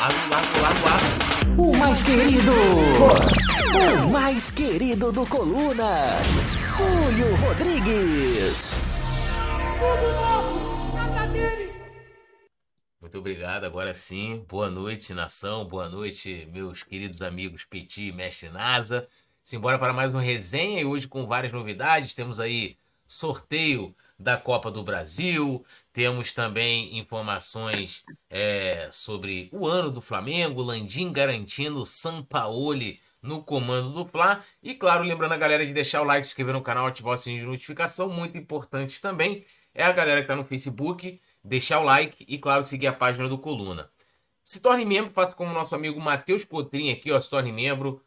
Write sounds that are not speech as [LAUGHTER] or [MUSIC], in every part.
Largo, largo, largo, largo. O mais querido. O mais querido do Coluna. Túlio Rodrigues. Muito obrigado, agora sim. Boa noite, nação. Boa noite, meus queridos amigos Petit e Mestre Nasa. Simbora para mais uma resenha e hoje com várias novidades. Temos aí sorteio da Copa do Brasil, temos também informações é, sobre o ano do Flamengo, Landim garantindo Sampaoli no comando do Fla. E claro, lembrando a galera de deixar o like, se inscrever no canal, ativar o sininho de notificação. Muito importante também é a galera que está no Facebook, deixar o like e, claro, seguir a página do Coluna. Se torne membro, faça como nosso amigo Matheus Cotrim aqui, ó, se torne membro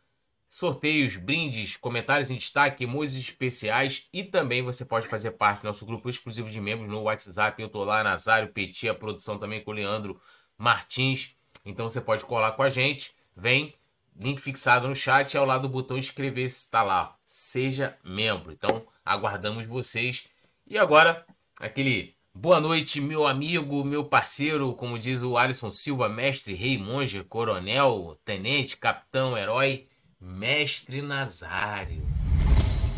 sorteios, brindes, comentários em destaque, emojis especiais e também você pode fazer parte do nosso grupo exclusivo de membros no WhatsApp. Eu tô lá, Nazário Petit, a produção também com o Leandro Martins. Então você pode colar com a gente. Vem, link fixado no chat, ao lado do botão inscrever-se está lá. Seja membro. Então aguardamos vocês. E agora, aquele boa noite, meu amigo, meu parceiro, como diz o Alisson Silva, mestre, rei, monge, coronel, tenente, capitão, herói Mestre Nazário.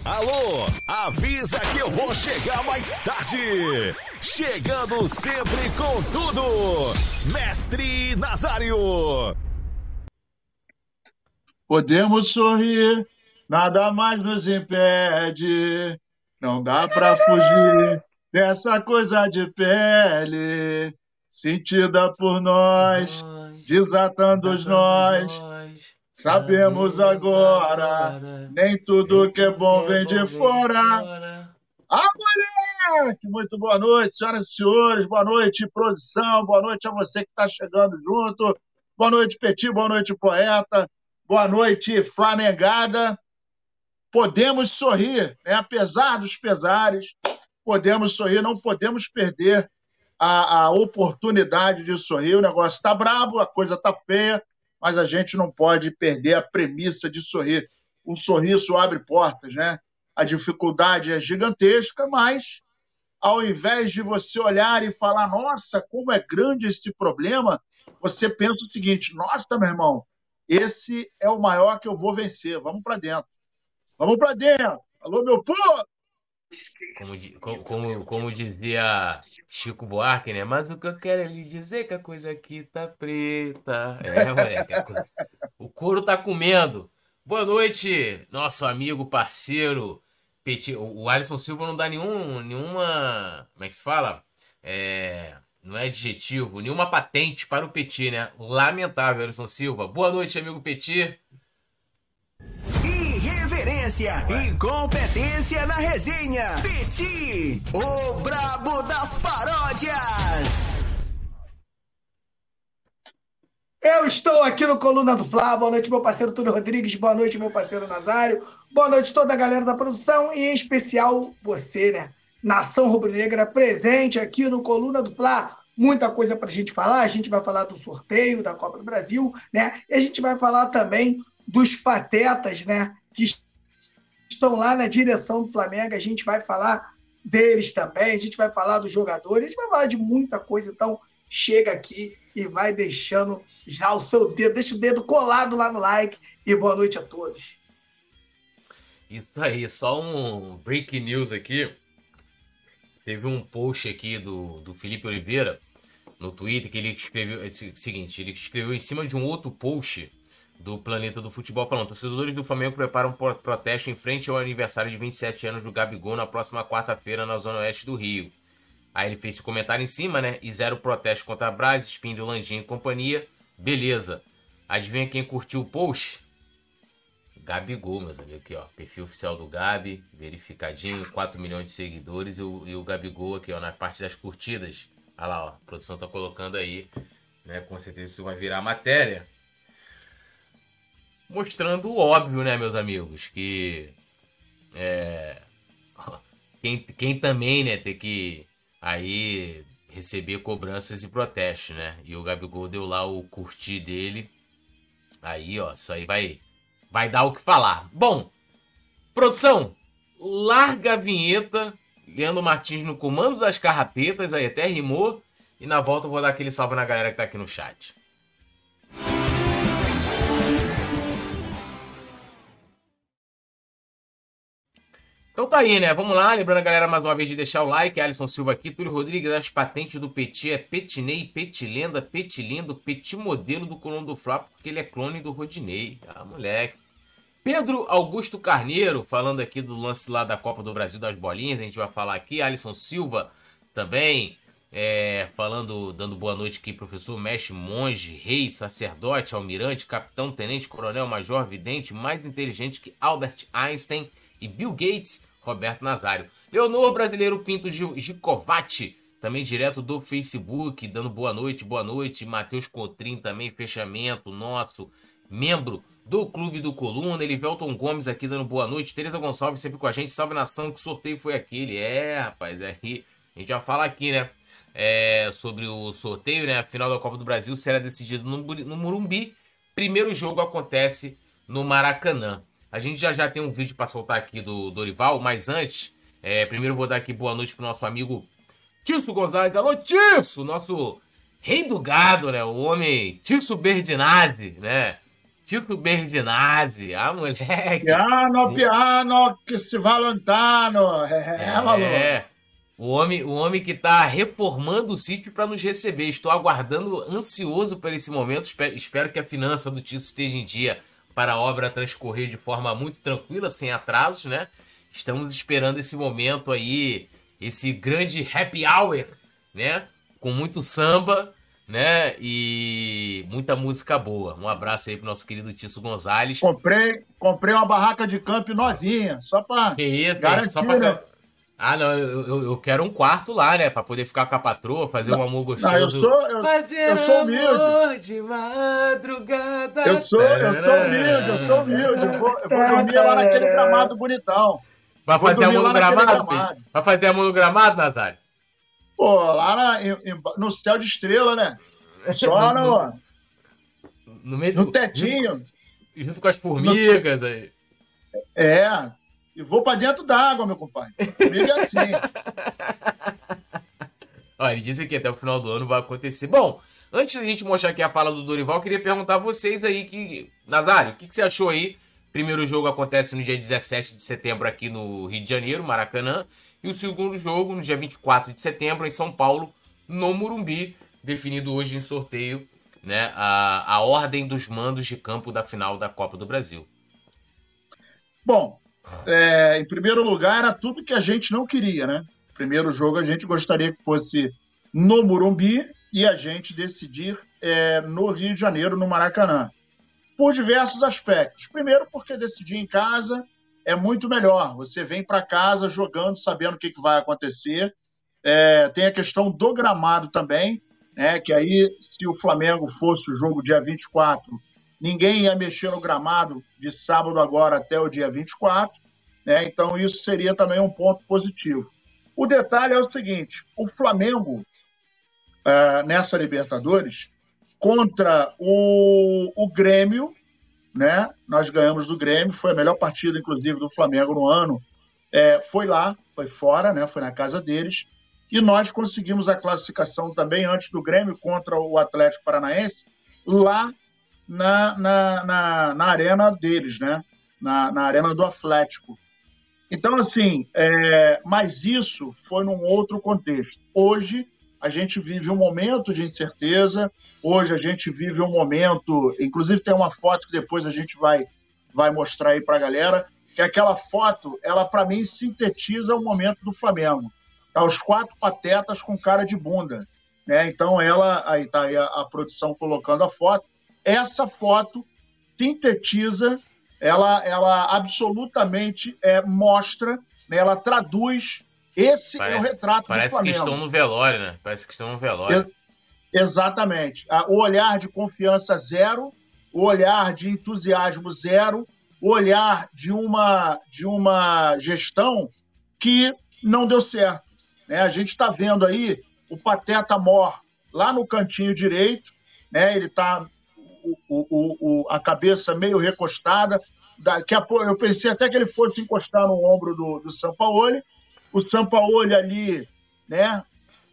Alô, avisa que eu vou chegar mais tarde. Chegando sempre com tudo. Mestre Nazário. Podemos sorrir, nada mais nos impede. Não dá pra fugir dessa coisa de pele, sentida por nós, desatando os nós. Sabemos agora, nem tudo que é bom vem de fora. Ah, moleque! Muito boa noite, senhoras e senhores. Boa noite, produção. Boa noite a você que está chegando junto. Boa noite, Petit. Boa noite, poeta. Boa noite, Flamengada. Podemos sorrir, né? apesar dos pesares. Podemos sorrir, não podemos perder a, a oportunidade de sorrir. O negócio está brabo, a coisa está feia mas a gente não pode perder a premissa de sorrir. Um sorriso abre portas, né? A dificuldade é gigantesca, mas ao invés de você olhar e falar, nossa, como é grande esse problema, você pensa o seguinte: nossa, meu irmão, esse é o maior que eu vou vencer. Vamos para dentro. Vamos para dentro. Alô, meu povo! Como, como, como, dizia Chico Buarque, né? Mas o que eu quero é lhe dizer que a coisa aqui tá preta. É, moleque. Coisa... O couro tá comendo. Boa noite, nosso amigo, parceiro. Petit. O Alisson Silva não dá nenhum, nenhuma. Como é que se fala? É, não é adjetivo, nenhuma patente para o Petit, né? Lamentável, Alisson Silva. Boa noite, amigo Petit irreverência e competência na resenha. Petit, o brabo das paródias. Eu estou aqui no Coluna do Flá. Boa noite, meu parceiro Túlio Rodrigues. Boa noite, meu parceiro Nazário. Boa noite, toda a galera da produção e, em especial, você, né? Nação Rubro-Negra, presente aqui no Coluna do Fla. Muita coisa para a gente falar. A gente vai falar do sorteio da Copa do Brasil, né? E a gente vai falar também dos patetas, né? Que estão lá na direção do Flamengo. A gente vai falar deles também, a gente vai falar dos jogadores, a gente vai falar de muita coisa. Então, chega aqui e vai deixando já o seu dedo, deixa o dedo colado lá no like e boa noite a todos. Isso aí, só um break news aqui. Teve um post aqui do, do Felipe Oliveira no Twitter que ele escreveu é o seguinte, ele escreveu em cima de um outro post do Planeta do Futebol falando: torcedores do Flamengo preparam protesto em frente ao aniversário de 27 anos do Gabigol na próxima quarta-feira na zona oeste do Rio. Aí ele fez esse comentário em cima, né? E zero protesto contra a Braz, Espíndio, Landim e companhia. Beleza. Adivinha quem curtiu o post? Gabigol, meus amigos. Aqui, ó. Perfil oficial do Gabi, verificadinho, 4 milhões de seguidores. E o, e o Gabigol aqui, ó, na parte das curtidas. Olha lá, ó. A produção tá colocando aí. Né? Com certeza isso vai virar matéria mostrando o óbvio, né, meus amigos? Que é, [LAUGHS] quem, quem também, né, tem que aí receber cobranças e protestos, né? E o Gabigol deu lá o curtir dele. Aí, ó, isso aí vai, vai dar o que falar. Bom, produção, larga a vinheta. Leandro Martins no comando das carrapetas, aí até rimou. E na volta eu vou dar aquele salve na galera que tá aqui no chat. Então tá aí, né? Vamos lá. Lembrando a galera mais uma vez de deixar o like. Alisson Silva aqui. Túlio Rodrigues, as patentes do Petit é Petinei, Petilenda, Petilindo, Petit modelo do Colombo do Flá, porque ele é clone do Rodinei. Ah, moleque. Pedro Augusto Carneiro, falando aqui do lance lá da Copa do Brasil das bolinhas, a gente vai falar aqui. Alisson Silva também, é, falando, dando boa noite aqui, professor, mestre, monge, rei, sacerdote, almirante, capitão, tenente, coronel, major, vidente, mais inteligente que Albert Einstein e Bill Gates, Roberto Nazário. Leonor Brasileiro Pinto Gicovati, também direto do Facebook, dando boa noite, boa noite. Matheus Cotrim também, fechamento nosso, membro do Clube do Coluna. Elivelton Gomes aqui dando boa noite. Tereza Gonçalves sempre com a gente. Salve nação, que sorteio foi aquele? É, rapaz, é a gente já fala aqui, né? É, sobre o sorteio, né? A final da Copa do Brasil será decidido no, no Murumbi. Primeiro jogo acontece no Maracanã. A gente já já tem um vídeo para soltar aqui do Dorival, mas antes, é, primeiro vou dar aqui boa noite pro nosso amigo Tício Gonzalez. Alô, Tício! Nosso rei do gado, né? O homem Tício Berdinazzi, né? Tício Berdinazzi, a moleque. Piano, piano, que se valentano. É, é, O homem, o homem que está reformando o sítio para nos receber. Estou aguardando ansioso por esse momento. Espero, espero que a finança do Tício esteja em dia para a obra transcorrer de forma muito tranquila, sem atrasos, né? Estamos esperando esse momento aí, esse grande happy hour, né? Com muito samba, né? E muita música boa. Um abraço aí pro nosso querido Tício Gonzalez. Comprei, comprei uma barraca de campo novinha, só para Que isso, garantir, só pra... Né? Ah, não, eu, eu, quero um quarto lá, né? Pra poder ficar com a patroa, fazer não, um amor gostoso. Não, eu sou, eu, fazer eu sou humilde. de madrugada. Eu sou, eu sou humilde, eu sou humilde. Eu vou, eu vou dormir lá naquele gramado bonitão. Vai fazer amor no gramado, gramado. Vai fazer amor no gramado, Nazário? Pô, lá na, no céu de estrela, né? Só no, no, meio no tetinho. Junto, junto com as formigas no, aí. É, e vou para dentro da água, meu compadre. Comigo é assim. [LAUGHS] Olha, ele disse que até o final do ano vai acontecer. Bom, antes da gente mostrar aqui a fala do Dorival, eu queria perguntar a vocês aí que. Nazário, o que, que você achou aí? Primeiro jogo acontece no dia 17 de setembro aqui no Rio de Janeiro, Maracanã. E o segundo jogo no dia 24 de setembro em São Paulo, no Murumbi, definido hoje em sorteio, né? A, a ordem dos mandos de campo da final da Copa do Brasil. Bom, é, em primeiro lugar, era tudo que a gente não queria, né? Primeiro jogo a gente gostaria que fosse no Morumbi e a gente decidir é, no Rio de Janeiro, no Maracanã. Por diversos aspectos. Primeiro, porque decidir em casa é muito melhor. Você vem para casa jogando, sabendo o que, que vai acontecer. É, tem a questão do gramado também, né? Que aí, se o Flamengo fosse o jogo dia 24, Ninguém ia mexer no gramado de sábado agora até o dia 24, né? então isso seria também um ponto positivo. O detalhe é o seguinte: o Flamengo, uh, nessa Libertadores, contra o, o Grêmio, né? nós ganhamos do Grêmio, foi a melhor partida, inclusive, do Flamengo no ano. É, foi lá, foi fora, né? foi na casa deles. E nós conseguimos a classificação também antes do Grêmio contra o Atlético Paranaense, lá na, na, na, na arena deles, né? Na, na arena do Atlético. Então, assim, é, mas isso foi num outro contexto. Hoje, a gente vive um momento de incerteza, hoje a gente vive um momento, inclusive tem uma foto que depois a gente vai, vai mostrar aí para a galera, que aquela foto, ela para mim sintetiza o momento do Flamengo. Tá os quatro patetas com cara de bunda, né? Então ela, aí tá aí a, a produção colocando a foto, essa foto sintetiza, ela, ela absolutamente é, mostra, né, ela traduz. Esse parece, é o retrato Parece que estão no velório, né? Parece que estão no velório. exatamente. O olhar de confiança zero, o olhar de entusiasmo zero, o olhar de uma, de uma gestão que não deu certo. Né? A gente está vendo aí o Pateta Mor lá no cantinho direito, né? ele está o, o, o, a cabeça meio recostada. Daqui a pouco, eu pensei até que ele fosse encostar no ombro do, do Sampaoli. O Sampaoli ali, né,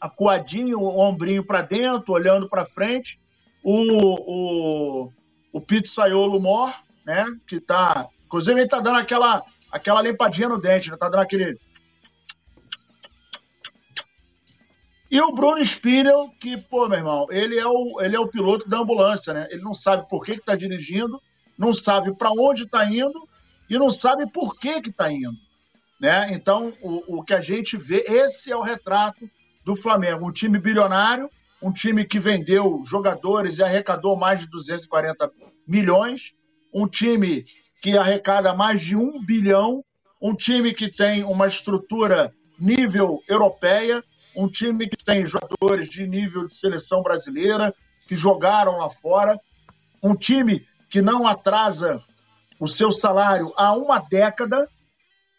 acuadinho, o ombrinho para dentro, olhando para frente. O, o, o Pizzaiolo Mor, né, que está. Inclusive, ele está dando aquela, aquela limpadinha no dente, né? Tá dando aquele. E o Bruno Spinel, que, pô, meu irmão, ele é o, ele é o piloto da ambulância, né? Ele não sabe por que está dirigindo, não sabe para onde está indo e não sabe por que está indo. Né? Então, o, o que a gente vê, esse é o retrato do Flamengo. Um time bilionário, um time que vendeu jogadores e arrecadou mais de 240 milhões, um time que arrecada mais de um bilhão, um time que tem uma estrutura nível europeia, um time que tem jogadores de nível de seleção brasileira, que jogaram lá fora, um time que não atrasa o seu salário há uma década,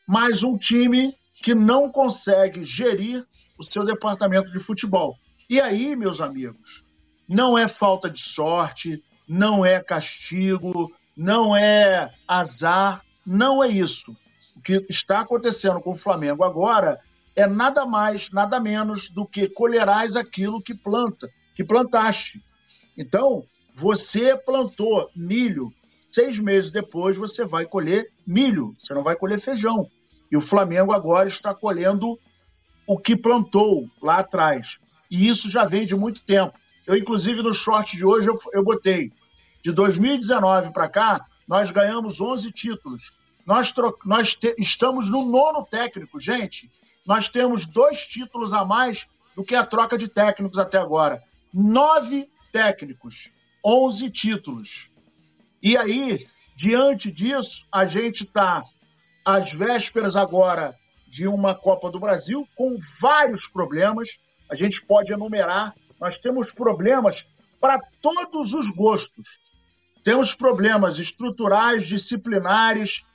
mas um time que não consegue gerir o seu departamento de futebol. E aí, meus amigos, não é falta de sorte, não é castigo, não é azar, não é isso. O que está acontecendo com o Flamengo agora é nada mais, nada menos do que colherás aquilo que planta, que plantaste. Então, você plantou milho, seis meses depois você vai colher milho, você não vai colher feijão. E o Flamengo agora está colhendo o que plantou lá atrás. E isso já vem de muito tempo. Eu, inclusive, no short de hoje, eu, eu botei. De 2019 para cá, nós ganhamos 11 títulos. Nós, nós estamos no nono técnico, gente. Nós temos dois títulos a mais do que a troca de técnicos até agora. Nove técnicos, 11 títulos. E aí, diante disso, a gente está às vésperas agora de uma Copa do Brasil com vários problemas. A gente pode enumerar. Nós temos problemas para todos os gostos. Temos problemas estruturais, disciplinares,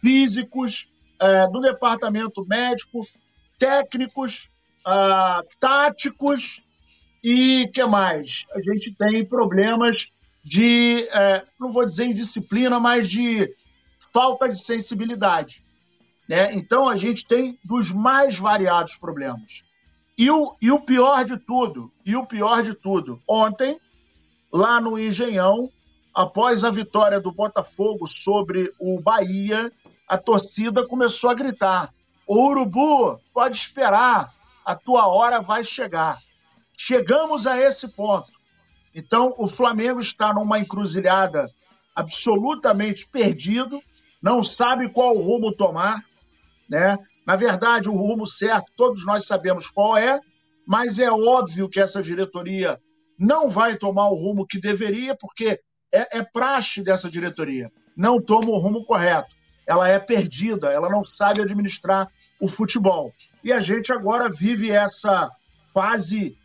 físicos, é, do departamento médico, técnicos, ah, táticos e que mais? A gente tem problemas de, é, não vou dizer indisciplina, mas de falta de sensibilidade. Né? Então, a gente tem dos mais variados problemas. E o, e o pior de tudo, e o pior de tudo, ontem, lá no Engenhão, após a vitória do Botafogo sobre o Bahia, a torcida começou a gritar: o Urubu, pode esperar, a tua hora vai chegar. Chegamos a esse ponto. Então, o Flamengo está numa encruzilhada absolutamente perdido, não sabe qual rumo tomar, né? Na verdade, o rumo certo, todos nós sabemos qual é, mas é óbvio que essa diretoria não vai tomar o rumo que deveria, porque é, é praxe dessa diretoria. Não toma o rumo correto. Ela é perdida, ela não sabe administrar o futebol. E a gente agora vive essa fase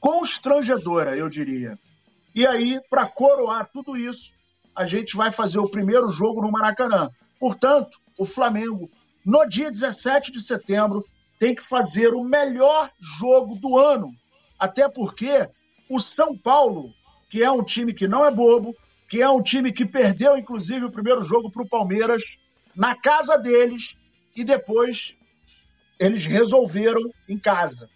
constrangedora, eu diria. E aí, para coroar tudo isso, a gente vai fazer o primeiro jogo no Maracanã. Portanto, o Flamengo, no dia 17 de setembro, tem que fazer o melhor jogo do ano. Até porque o São Paulo, que é um time que não é bobo, que é um time que perdeu, inclusive, o primeiro jogo para o Palmeiras, na casa deles, e depois eles resolveram em casa.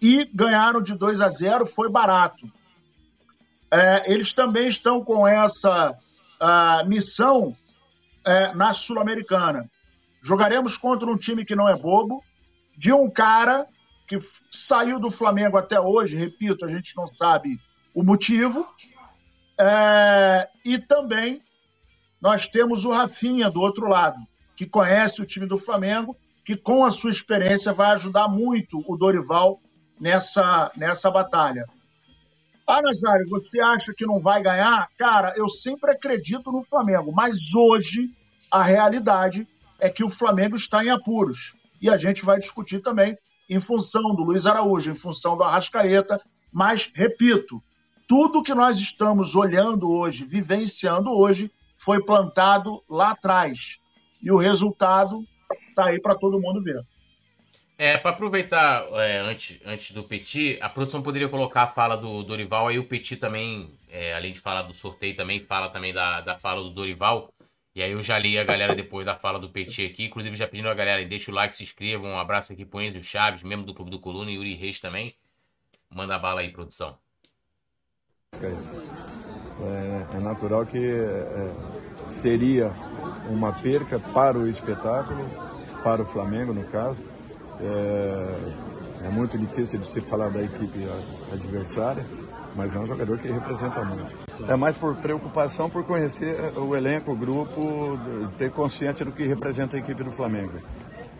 E ganharam de 2 a 0, foi barato. É, eles também estão com essa missão é, na Sul-Americana. Jogaremos contra um time que não é bobo, de um cara que saiu do Flamengo até hoje, repito, a gente não sabe o motivo. É, e também nós temos o Rafinha do outro lado, que conhece o time do Flamengo, que com a sua experiência vai ajudar muito o Dorival nessa, nessa batalha. Ah, Nazário, você acha que não vai ganhar? Cara, eu sempre acredito no Flamengo, mas hoje a realidade é que o Flamengo está em apuros. E a gente vai discutir também em função do Luiz Araújo, em função do Arrascaeta. Mas, repito, tudo que nós estamos olhando hoje, vivenciando hoje, foi plantado lá atrás. E o resultado está aí para todo mundo ver. É, para aproveitar é, antes, antes do Petit, a produção poderia colocar a fala do Dorival, aí o Petit também, é, além de falar do sorteio, também fala também da, da fala do Dorival. E aí eu já li a galera depois da fala do Petit aqui, inclusive já pedindo a galera, deixa o like, se inscrevam, um abraço aqui pro Enzo Chaves, membro do Clube do Coluna, e Yuri Reis também. Manda a bala aí, produção. É, é natural que é, seria uma perca para o espetáculo, para o Flamengo no caso. É, é muito difícil de se falar da equipe adversária, mas é um jogador que representa muito. É mais por preocupação por conhecer o elenco, o grupo, ter consciência do que representa a equipe do Flamengo.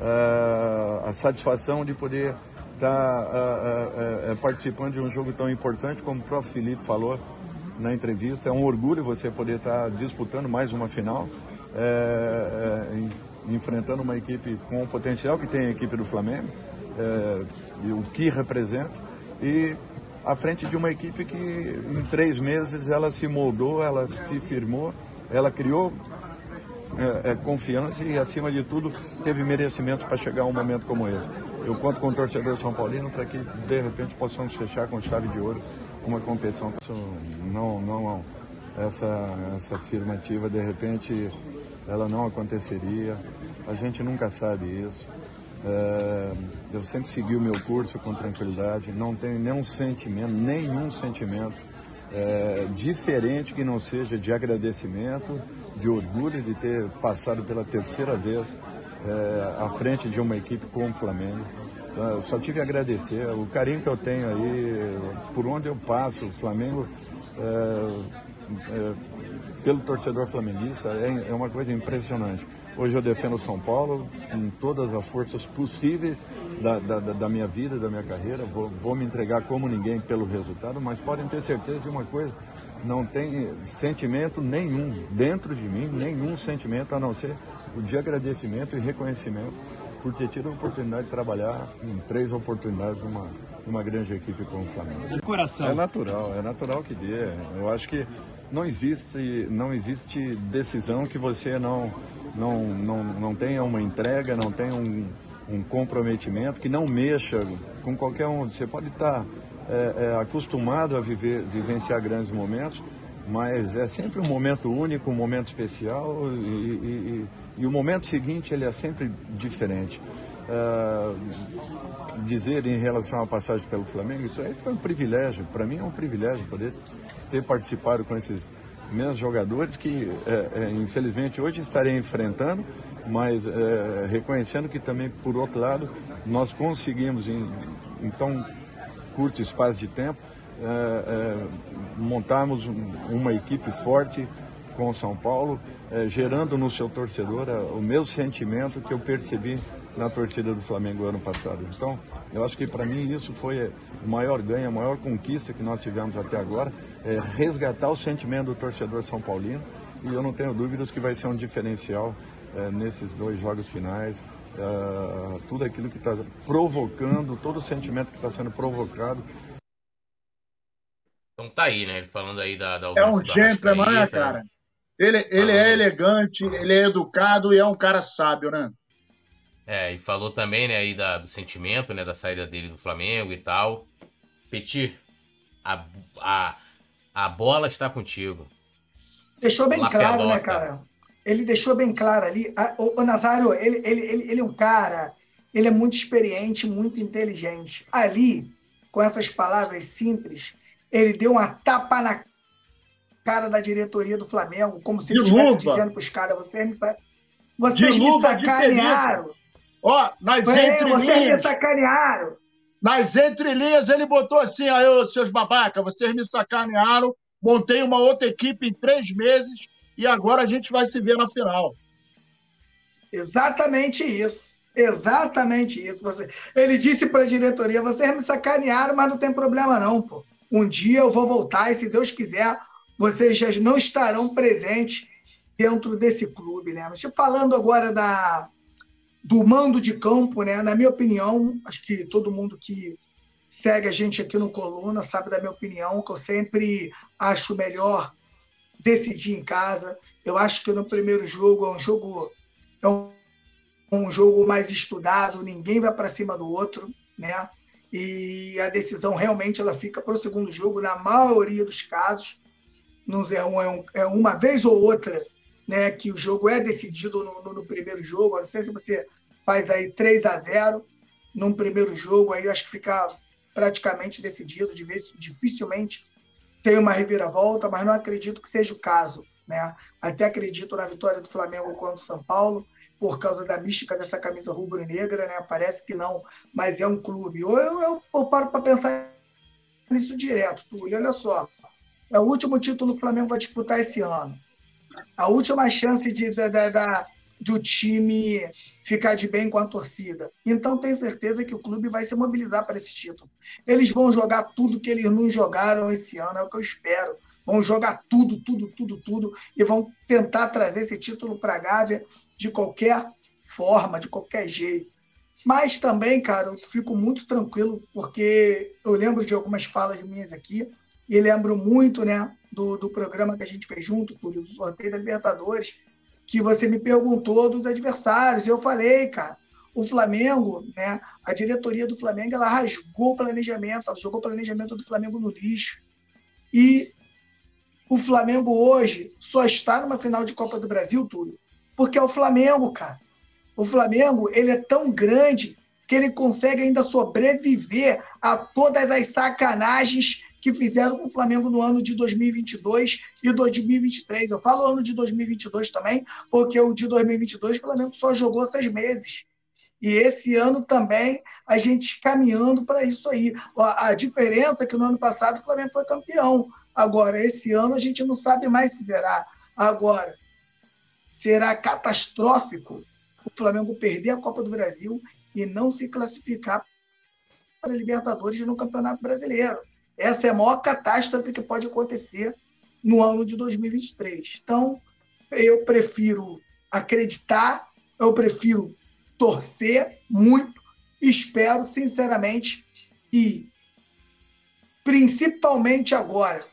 É, a satisfação de poder estar tá, é, participando de um jogo tão importante, como o próprio Felipe falou na entrevista. É um orgulho você poder estar tá disputando mais uma final, enfrentando uma equipe com o potencial que tem a equipe do Flamengo é, e o que representa. E à frente de uma equipe que em três meses ela se moldou, ela se firmou, ela criou é, é, confiança e, acima de tudo, teve merecimentos para chegar a um momento como esse. Eu conto com o torcedor São Paulino para que, de repente, possamos fechar com chave de ouro uma competição. Não, não, não. Essa, essa afirmativa, de repente, ela não aconteceria. A gente nunca sabe isso. É, eu sempre segui o meu curso com tranquilidade, não tenho nenhum sentimento, nenhum sentimento é, diferente que não seja de agradecimento, de orgulho de ter passado pela terceira vez é, à frente de uma equipe como o Flamengo. Então, eu só tive a agradecer o carinho que eu tenho aí, por onde eu passo, o Flamengo, é, pelo torcedor flamenguista, é, é uma coisa impressionante. Hoje eu defendo São Paulo com todas as forças possíveis da, da, da minha vida, da minha carreira. Vou, vou, me entregar como ninguém pelo resultado, mas podem ter certeza de uma coisa: não tem sentimento nenhum dentro de mim, nenhum sentimento a não ser o de agradecimento e reconhecimento por ter tido a oportunidade de trabalhar em três oportunidades numa, numa grande equipe como o Flamengo. Coração. É natural, é natural que dê. Eu acho que não existe, não existe decisão que você não não, não, não tenha uma entrega, não tenha um, um comprometimento, que não mexa com qualquer um. Você pode estar é, é, acostumado a viver, vivenciar grandes momentos, mas é sempre um momento único, um momento especial e, e, e, e o momento seguinte ele é sempre diferente. É, dizer em relação à passagem pelo Flamengo, isso aí foi um privilégio, para mim é um privilégio poder ter participado com esses meus jogadores que, é, é, infelizmente, hoje estarei enfrentando, mas é, reconhecendo que também, por outro lado, nós conseguimos, em, em tão curto espaço de tempo, é, é, montarmos uma equipe forte com o São Paulo, é, gerando no seu torcedor o mesmo sentimento que eu percebi na torcida do Flamengo ano passado. Então, eu acho que para mim isso foi o maior ganho, a maior conquista que nós tivemos até agora é, resgatar o sentimento do torcedor São Paulino e eu não tenho dúvidas que vai ser um diferencial é, nesses dois jogos finais. É, tudo aquilo que está provocando, todo o sentimento que está sendo provocado. Então tá aí, né? Falando aí da, da É um gentleman, né, cara? Ele, ele é elegante, ele é educado e é um cara sábio, né? É, e falou também, né, aí da, do sentimento, né, da saída dele do Flamengo e tal. Petit, a, a, a bola está contigo. Deixou bem La claro, pelota. né, cara? Ele deixou bem claro ali. O, o Nazário, ele, ele, ele, ele é um cara, ele é muito experiente, muito inteligente. Ali, com essas palavras simples, ele deu uma tapa na cara da diretoria do Flamengo, como se ele estivesse dizendo para os caras: vocês me, vocês me sacanearam. Ó, nas é, vocês me sacanearam. Nas entrelinhas ele botou assim, aí, ô, seus babaca, vocês me sacanearam, montei uma outra equipe em três meses e agora a gente vai se ver na final. Exatamente isso. Exatamente isso. Você... Ele disse para a diretoria: vocês me sacanearam, mas não tem problema não, pô. Um dia eu vou voltar e, se Deus quiser, vocês já não estarão presentes dentro desse clube, né? Mas falando agora da, do mando de campo, né? Na minha opinião, acho que todo mundo que segue a gente aqui no Coluna sabe da minha opinião, que eu sempre acho melhor decidir em casa. Eu acho que no primeiro jogo é um jogo é um, um jogo mais estudado, ninguém vai para cima do outro, né? E a decisão realmente ela fica para o segundo jogo na maioria dos casos. Não é, um, é uma vez ou outra né, que o jogo é decidido no, no, no primeiro jogo. Eu não sei se você faz aí 3 a 0 num primeiro jogo, aí acho que fica praticamente decidido, dificilmente tem uma reviravolta, mas não acredito que seja o caso. né? Até acredito na vitória do Flamengo contra o São Paulo, por causa da mística dessa camisa rubro-negra, né? Parece que não, mas é um clube. Ou eu, eu, eu paro para pensar nisso direto, Túlio. Olha só, é o último título que o Flamengo vai disputar esse ano. A última chance de, da do time ficar de bem com a torcida. Então, tenho certeza que o clube vai se mobilizar para esse título. Eles vão jogar tudo que eles não jogaram esse ano, é o que eu espero. Vão jogar tudo, tudo, tudo, tudo e vão tentar trazer esse título para a Gávea de qualquer forma, de qualquer jeito. Mas também, cara, eu fico muito tranquilo porque eu lembro de algumas falas minhas aqui e lembro muito, né, do, do programa que a gente fez junto, do sorteio da Libertadores, que você me perguntou dos adversários. Eu falei, cara, o Flamengo, né, a diretoria do Flamengo, ela rasgou o planejamento, ela jogou o planejamento do Flamengo no lixo. E o Flamengo hoje só está numa final de Copa do Brasil, Túlio, porque é o Flamengo, cara. O Flamengo, ele é tão grande que ele consegue ainda sobreviver a todas as sacanagens que fizeram com o Flamengo no ano de 2022 e 2023. Eu falo ano de 2022 também, porque o de 2022 o Flamengo só jogou seis meses. E esse ano também a gente caminhando para isso aí. A, diferença é que no ano passado o Flamengo foi campeão. Agora, esse ano a gente não sabe mais se será. Agora, será catastrófico o Flamengo perder a Copa do Brasil e não se classificar para a Libertadores no Campeonato Brasileiro. Essa é a maior catástrofe que pode acontecer no ano de 2023. Então, eu prefiro acreditar, eu prefiro torcer muito, espero sinceramente que, principalmente agora,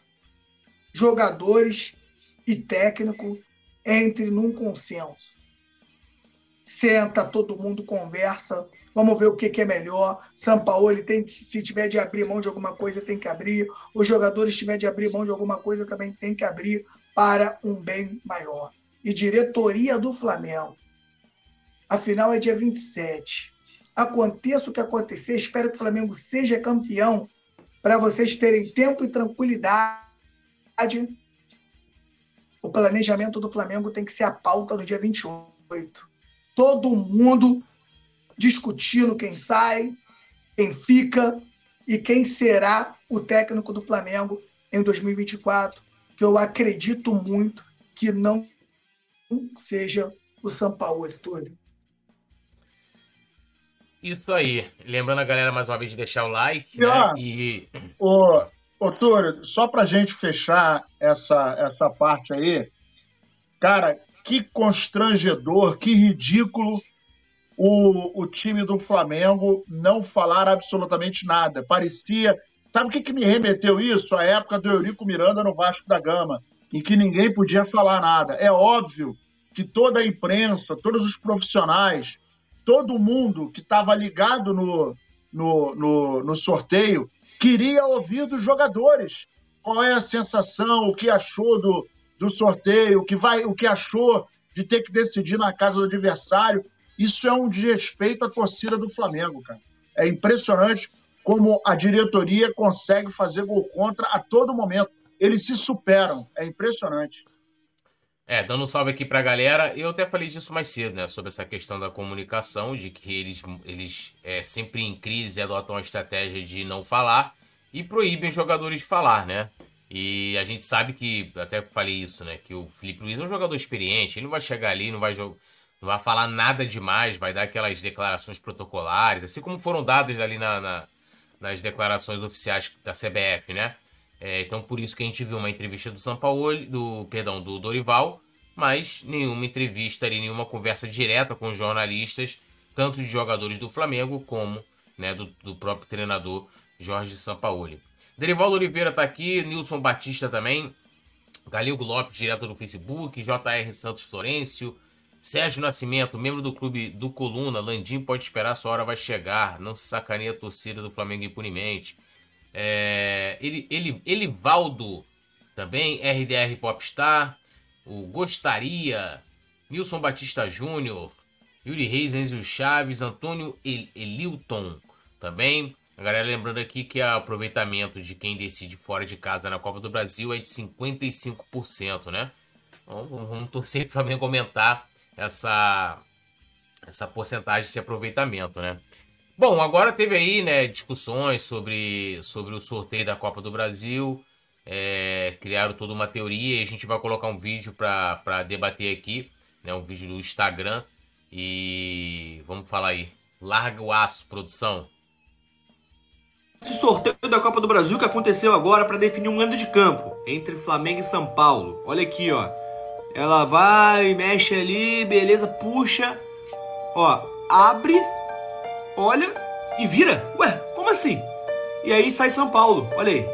jogadores e técnico entre num consenso senta, todo mundo conversa, vamos ver o que, que é melhor. São Paulo ele tem se tiver de abrir mão de alguma coisa, tem que abrir. Os jogadores, tiver de abrir mão de alguma coisa, também tem que abrir para um bem maior. E diretoria do Flamengo. A final é dia 27. Aconteça o que acontecer, espero que o Flamengo seja campeão para vocês terem tempo e tranquilidade. O planejamento do Flamengo tem que ser a pauta no dia 28 todo mundo discutindo quem sai, quem fica e quem será o técnico do Flamengo em 2024, que eu acredito muito que não seja o São Paulo, Túlio. Isso aí. Lembrando a galera mais uma vez de deixar o like, e, né? Ó, e... Ô, ô Túlio, só pra gente fechar essa, essa parte aí, cara, que constrangedor, que ridículo o, o time do Flamengo não falar absolutamente nada. Parecia. Sabe o que, que me remeteu isso? A época do Eurico Miranda no Vasco da Gama, em que ninguém podia falar nada. É óbvio que toda a imprensa, todos os profissionais, todo mundo que estava ligado no, no, no, no sorteio queria ouvir dos jogadores qual é a sensação, o que achou do, do sorteio, o que, vai, o que achou de ter que decidir na casa do adversário. Isso é um desrespeito à torcida do Flamengo, cara. É impressionante como a diretoria consegue fazer gol contra a todo momento. Eles se superam. É impressionante. É, dando um salve aqui pra galera. Eu até falei disso mais cedo, né? Sobre essa questão da comunicação, de que eles, eles é, sempre em crise adotam a estratégia de não falar e proíbem os jogadores de falar, né? E a gente sabe que, até falei isso, né? Que o Felipe Luiz é um jogador experiente, ele não vai chegar ali, não vai, não vai falar nada demais, vai dar aquelas declarações protocolares, assim como foram dadas ali na, na nas declarações oficiais da CBF, né? É, então por isso que a gente viu uma entrevista do São Paulo, do perdão, do Dorival, mas nenhuma entrevista ali, nenhuma conversa direta com jornalistas, tanto de jogadores do Flamengo como né, do, do próprio treinador Jorge Sampaoli. Derivaldo Oliveira tá aqui, Nilson Batista também, Galilgo Lopes, direto do Facebook, JR Santos Florencio, Sérgio Nascimento, membro do clube do Coluna, Landim pode esperar, sua hora vai chegar, não se sacaneia a torcida do Flamengo impunemente. É, ele, ele, Elivaldo também, RDR Popstar, o Gostaria, Nilson Batista Júnior, Yuri Reis, Enzo Chaves, Antônio El Elilton também, a galera lembrando aqui que o aproveitamento de quem decide fora de casa na Copa do Brasil é de 55%, né? Então, vamos torcer para o Flamengo aumentar essa, essa porcentagem, esse aproveitamento, né? Bom, agora teve aí, né, discussões sobre, sobre o sorteio da Copa do Brasil. É, criaram toda uma teoria e a gente vai colocar um vídeo para debater aqui, né, um vídeo do Instagram. E vamos falar aí. Larga o aço, produção. Esse sorteio da Copa do Brasil que aconteceu agora para definir um ano de campo entre Flamengo e São Paulo. Olha aqui, ó. Ela vai, mexe ali, beleza, puxa. Ó, abre olha e vira. Ué, como assim? E aí sai São Paulo, olha aí.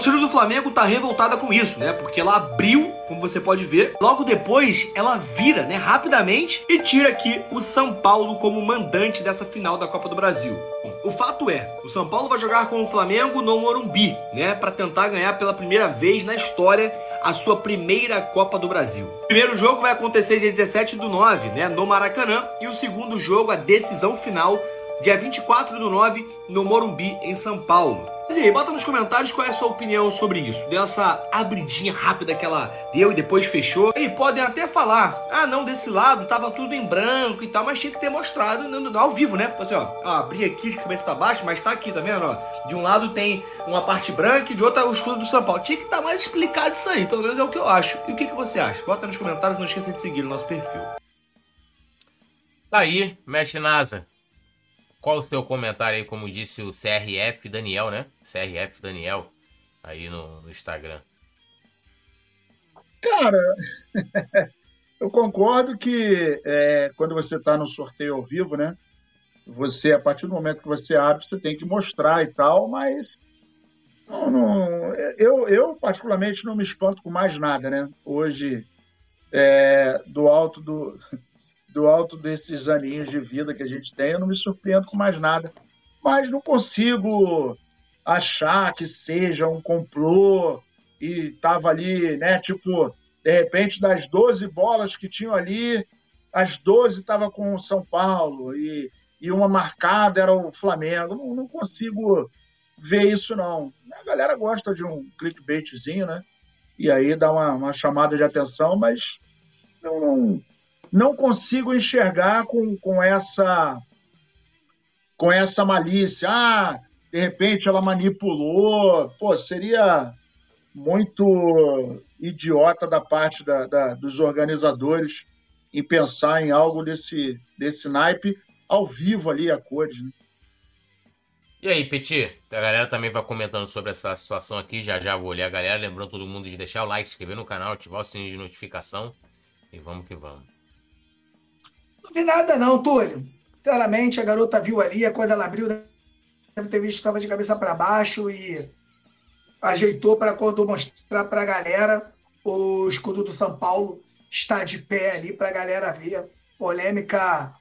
O torcida do Flamengo tá revoltada com isso, né? Porque ela abriu, como você pode ver. Logo depois, ela vira, né, rapidamente e tira aqui o São Paulo como mandante dessa final da Copa do Brasil. O fato é, o São Paulo vai jogar com o Flamengo no Morumbi, né, para tentar ganhar pela primeira vez na história a sua primeira Copa do Brasil. O primeiro jogo vai acontecer dia 17 do 9, né, no Maracanã, e o segundo jogo, a decisão final, dia 24 do 9, no Morumbi, em São Paulo. E aí, bota nos comentários qual é a sua opinião sobre isso. Dessa abridinha rápida que ela deu e depois fechou. E podem até falar, ah não, desse lado tava tudo em branco e tal, mas tinha que ter mostrado ao vivo, né? Então, assim, ó, ó, abri aqui de cabeça pra baixo, mas tá aqui, tá vendo? Ó, de um lado tem uma parte branca e de outro é o escudo do São Paulo. Tinha que estar tá mais explicado isso aí, pelo menos é o que eu acho. E o que, que você acha? Bota nos comentários, não esqueça de seguir o nosso perfil. Tá aí, mexe NASA. Qual o seu comentário aí, como disse o CRF Daniel, né? CRF Daniel, aí no, no Instagram. Cara, [LAUGHS] eu concordo que é, quando você está no sorteio ao vivo, né? Você, a partir do momento que você abre, você tem que mostrar e tal, mas não, não, eu, eu, particularmente, não me espanto com mais nada, né? Hoje, é, do alto do, do alto desses aninhos de vida que a gente tem, eu não me surpreendo com mais nada. Mas não consigo achar que seja um complô e estava ali, né? Tipo, de repente, das 12 bolas que tinham ali, as 12 estavam com o São Paulo e, e uma marcada era o Flamengo. Não, não consigo ver isso, não. A galera gosta de um clickbaitzinho, né? E aí dá uma, uma chamada de atenção, mas não, não consigo enxergar com, com essa com essa malícia. Ah, de repente ela manipulou. Pô, seria muito idiota da parte da, da, dos organizadores em pensar em algo desse, desse naipe ao vivo ali a cores. Né? E aí, Petit? A galera também vai comentando sobre essa situação aqui. Já já vou olhar a galera. Lembrando todo mundo de deixar o like, se inscrever no canal, ativar o sininho de notificação. E vamos que vamos. Não vi nada não, Túlio. Sinceramente, a garota viu ali, quando ela abriu, deve ter visto que estava de cabeça para baixo e ajeitou para quando mostrar para a galera o escudo do São Paulo está de pé ali para a galera ver. Polêmica,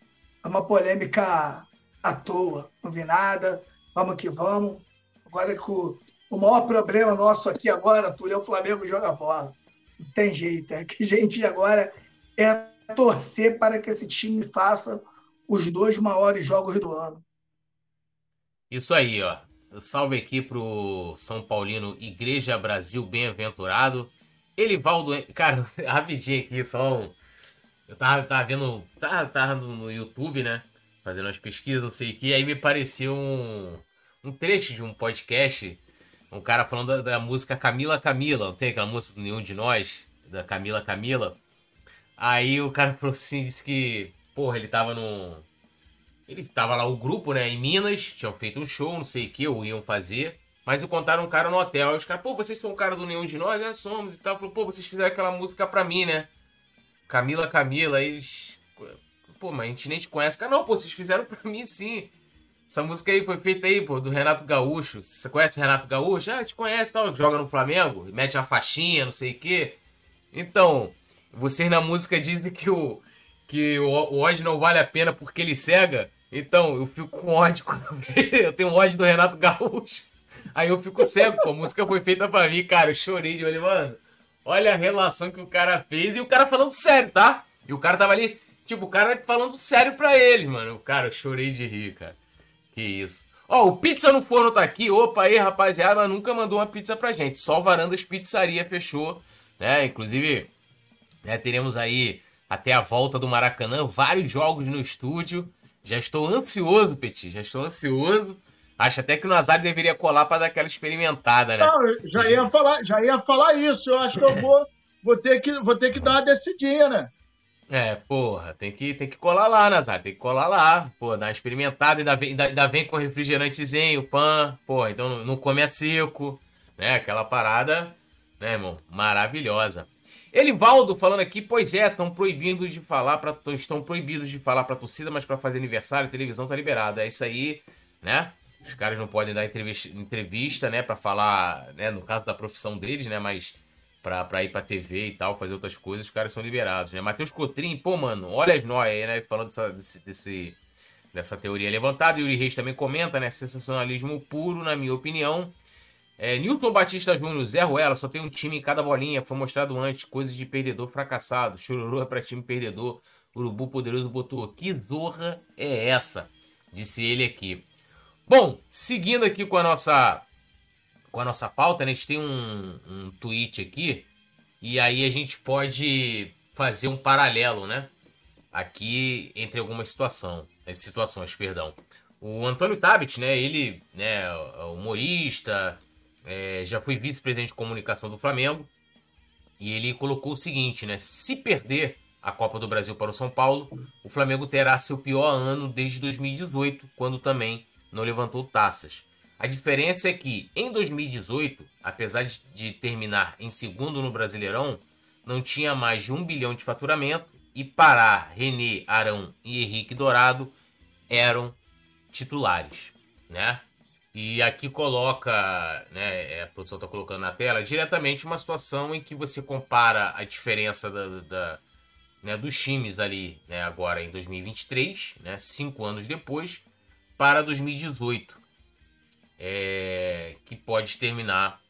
uma polêmica à toa. Não vi nada, vamos que vamos. Agora que o, o maior problema nosso aqui agora, Túlio, é o Flamengo joga bola. Não tem jeito, é que a gente agora é torcer para que esse time faça os dois maiores jogos do ano. Isso aí, ó. Salve aqui pro São Paulino Igreja Brasil Bem-aventurado. Elivaldo, cara, [LAUGHS] rapidinho aqui, só um. Eu tava, tava vendo, tava, tava no YouTube, né? Fazendo umas pesquisas, não sei o que, aí me pareceu um, um trecho de um podcast, um cara falando da, da música Camila Camila, não tem aquela música do Nenhum de Nós, da Camila Camila? Aí o cara falou assim, disse que, porra, ele tava no. Ele tava lá, o grupo, né, em Minas, tinham feito um show, não sei o que, ou iam fazer. Mas encontraram um cara no hotel. Aí os caras, pô, vocês são o cara do Nenhum de Nós? É, somos e tal. Falou, pô, vocês fizeram aquela música pra mim, né? Camila, Camila. Aí eles. Pô, mas a gente nem te conhece. Cara, não, pô, vocês fizeram pra mim sim. Essa música aí foi feita aí, pô, do Renato Gaúcho. Você conhece o Renato Gaúcho? Ah, te conhece tal. Joga no Flamengo, mete a faixinha, não sei o quê. Então, vocês na música dizem que o, que o, o ódio não vale a pena porque ele cega. Então, eu fico com ódio. eu tenho ódio do Renato Gaúcho. Aí eu fico cego, pô. A música foi feita pra mim, cara. Eu chorei de olho, mano. Olha a relação que o cara fez. E o cara falando sério, tá? E o cara tava ali, tipo, o cara falando sério pra ele, mano. Cara, eu chorei de rir, cara. Que isso. Ó, o Pizza no Forno tá aqui. Opa aí, rapaziada. Nunca mandou uma pizza pra gente. Só Varandas Pizzaria fechou, né? Inclusive, Né? Teremos aí até a volta do Maracanã, vários jogos no estúdio. Já estou ansioso, Petit, já estou ansioso. Acho até que o Nazário deveria colar para dar aquela experimentada, né? Não, já ia falar, já ia falar isso. Eu acho que eu vou, vou, ter, que, vou ter que dar uma decidinha, né? É, porra, tem que, tem que colar lá, Nazário, tem que colar lá. Pô, dar uma experimentada, ainda vem, ainda, ainda vem com refrigerantezinho, pan, pô, então não come a seco, né? Aquela parada, né, irmão? Maravilhosa. Elivaldo falando aqui, pois é, estão proibindo de falar para estão proibidos de falar para torcida, mas para fazer aniversário, a televisão tá liberada. É isso aí, né? Os caras não podem dar entrevista, entrevista né, para falar, né, no caso da profissão deles, né, mas pra, ir pra TV e tal, fazer outras coisas, os caras são liberados, né? Matheus Cotrim, pô, mano, olha as nóias aí, né, falando dessa, desse, desse, dessa teoria levantada. Yuri Reis também comenta, né, sensacionalismo puro, na minha opinião. É, Nilton Batista Júnior, Zé Ruela, só tem um time em cada bolinha, foi mostrado antes, coisas de perdedor fracassado, chororô é pra time perdedor, Urubu Poderoso botou, que zorra é essa? Disse ele aqui. Bom, seguindo aqui com a nossa com a nossa pauta, né, a gente tem um, um tweet aqui, e aí a gente pode fazer um paralelo, né, aqui entre alguma situação, situações, perdão. O Antônio Tabit, né, ele, né, humorista, é, já foi vice-presidente de comunicação do Flamengo. E ele colocou o seguinte, né? Se perder a Copa do Brasil para o São Paulo, o Flamengo terá seu pior ano desde 2018, quando também não levantou taças. A diferença é que em 2018, apesar de terminar em segundo no Brasileirão, não tinha mais de um bilhão de faturamento e Pará, René, Arão e Henrique Dourado eram titulares, né? E aqui coloca, né, é, a produção está colocando na tela, diretamente uma situação em que você compara a diferença da, da né, dos times ali, né, agora em 2023, né, cinco anos depois, para 2018, é, que pode terminar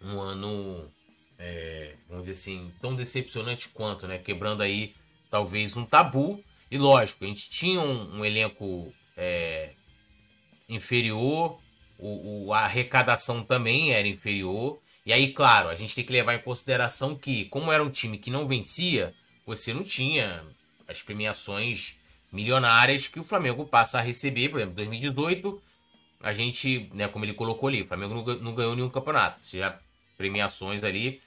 um ano, é, vamos dizer assim, tão decepcionante quanto, né, quebrando aí talvez um tabu. E lógico, a gente tinha um, um elenco é, inferior, o, o, a arrecadação também era inferior. E aí, claro, a gente tem que levar em consideração que, como era um time que não vencia, você não tinha as premiações milionárias que o Flamengo passa a receber. Por exemplo, 2018, a gente, né, como ele colocou ali, o Flamengo não, ganhou nenhum campeonato. Já premiações ali.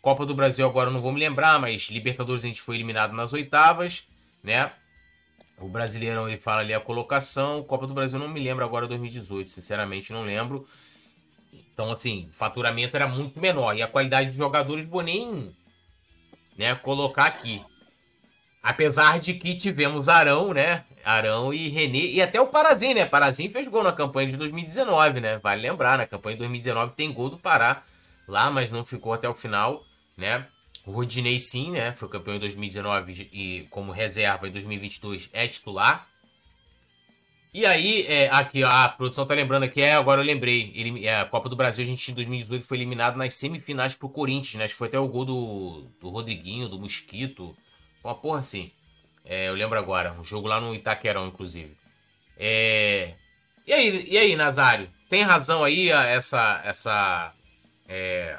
Copa do Brasil agora não vou me lembrar, mas Libertadores a gente foi eliminado nas oitavas, né? O Brasileirão ele fala ali a colocação. Copa do Brasil não me lembro agora 2018, sinceramente não lembro. Então, assim, faturamento era muito menor. E a qualidade de jogadores vou nem né, colocar aqui. Apesar de que tivemos Arão, né? Arão e René. E até o Parazim, né? Parazim fez gol na campanha de 2019, né? Vale lembrar, na campanha de 2019 tem gol do Pará lá, mas não ficou até o final, né? O Rodinei sim, né? Foi campeão em 2019 e como reserva em 2022 é titular. E aí, é, aqui a produção tá lembrando aqui, é, agora eu lembrei. Ele, é, a Copa do Brasil, a gente em 2018 foi eliminado nas semifinais pro Corinthians, né? Acho que foi até o gol do, do Rodriguinho, do Mosquito. Uma porra assim. É, eu lembro agora. Um jogo lá no Itaquerão, inclusive. É... E aí, e aí, Nazário? Tem razão aí essa, essa é,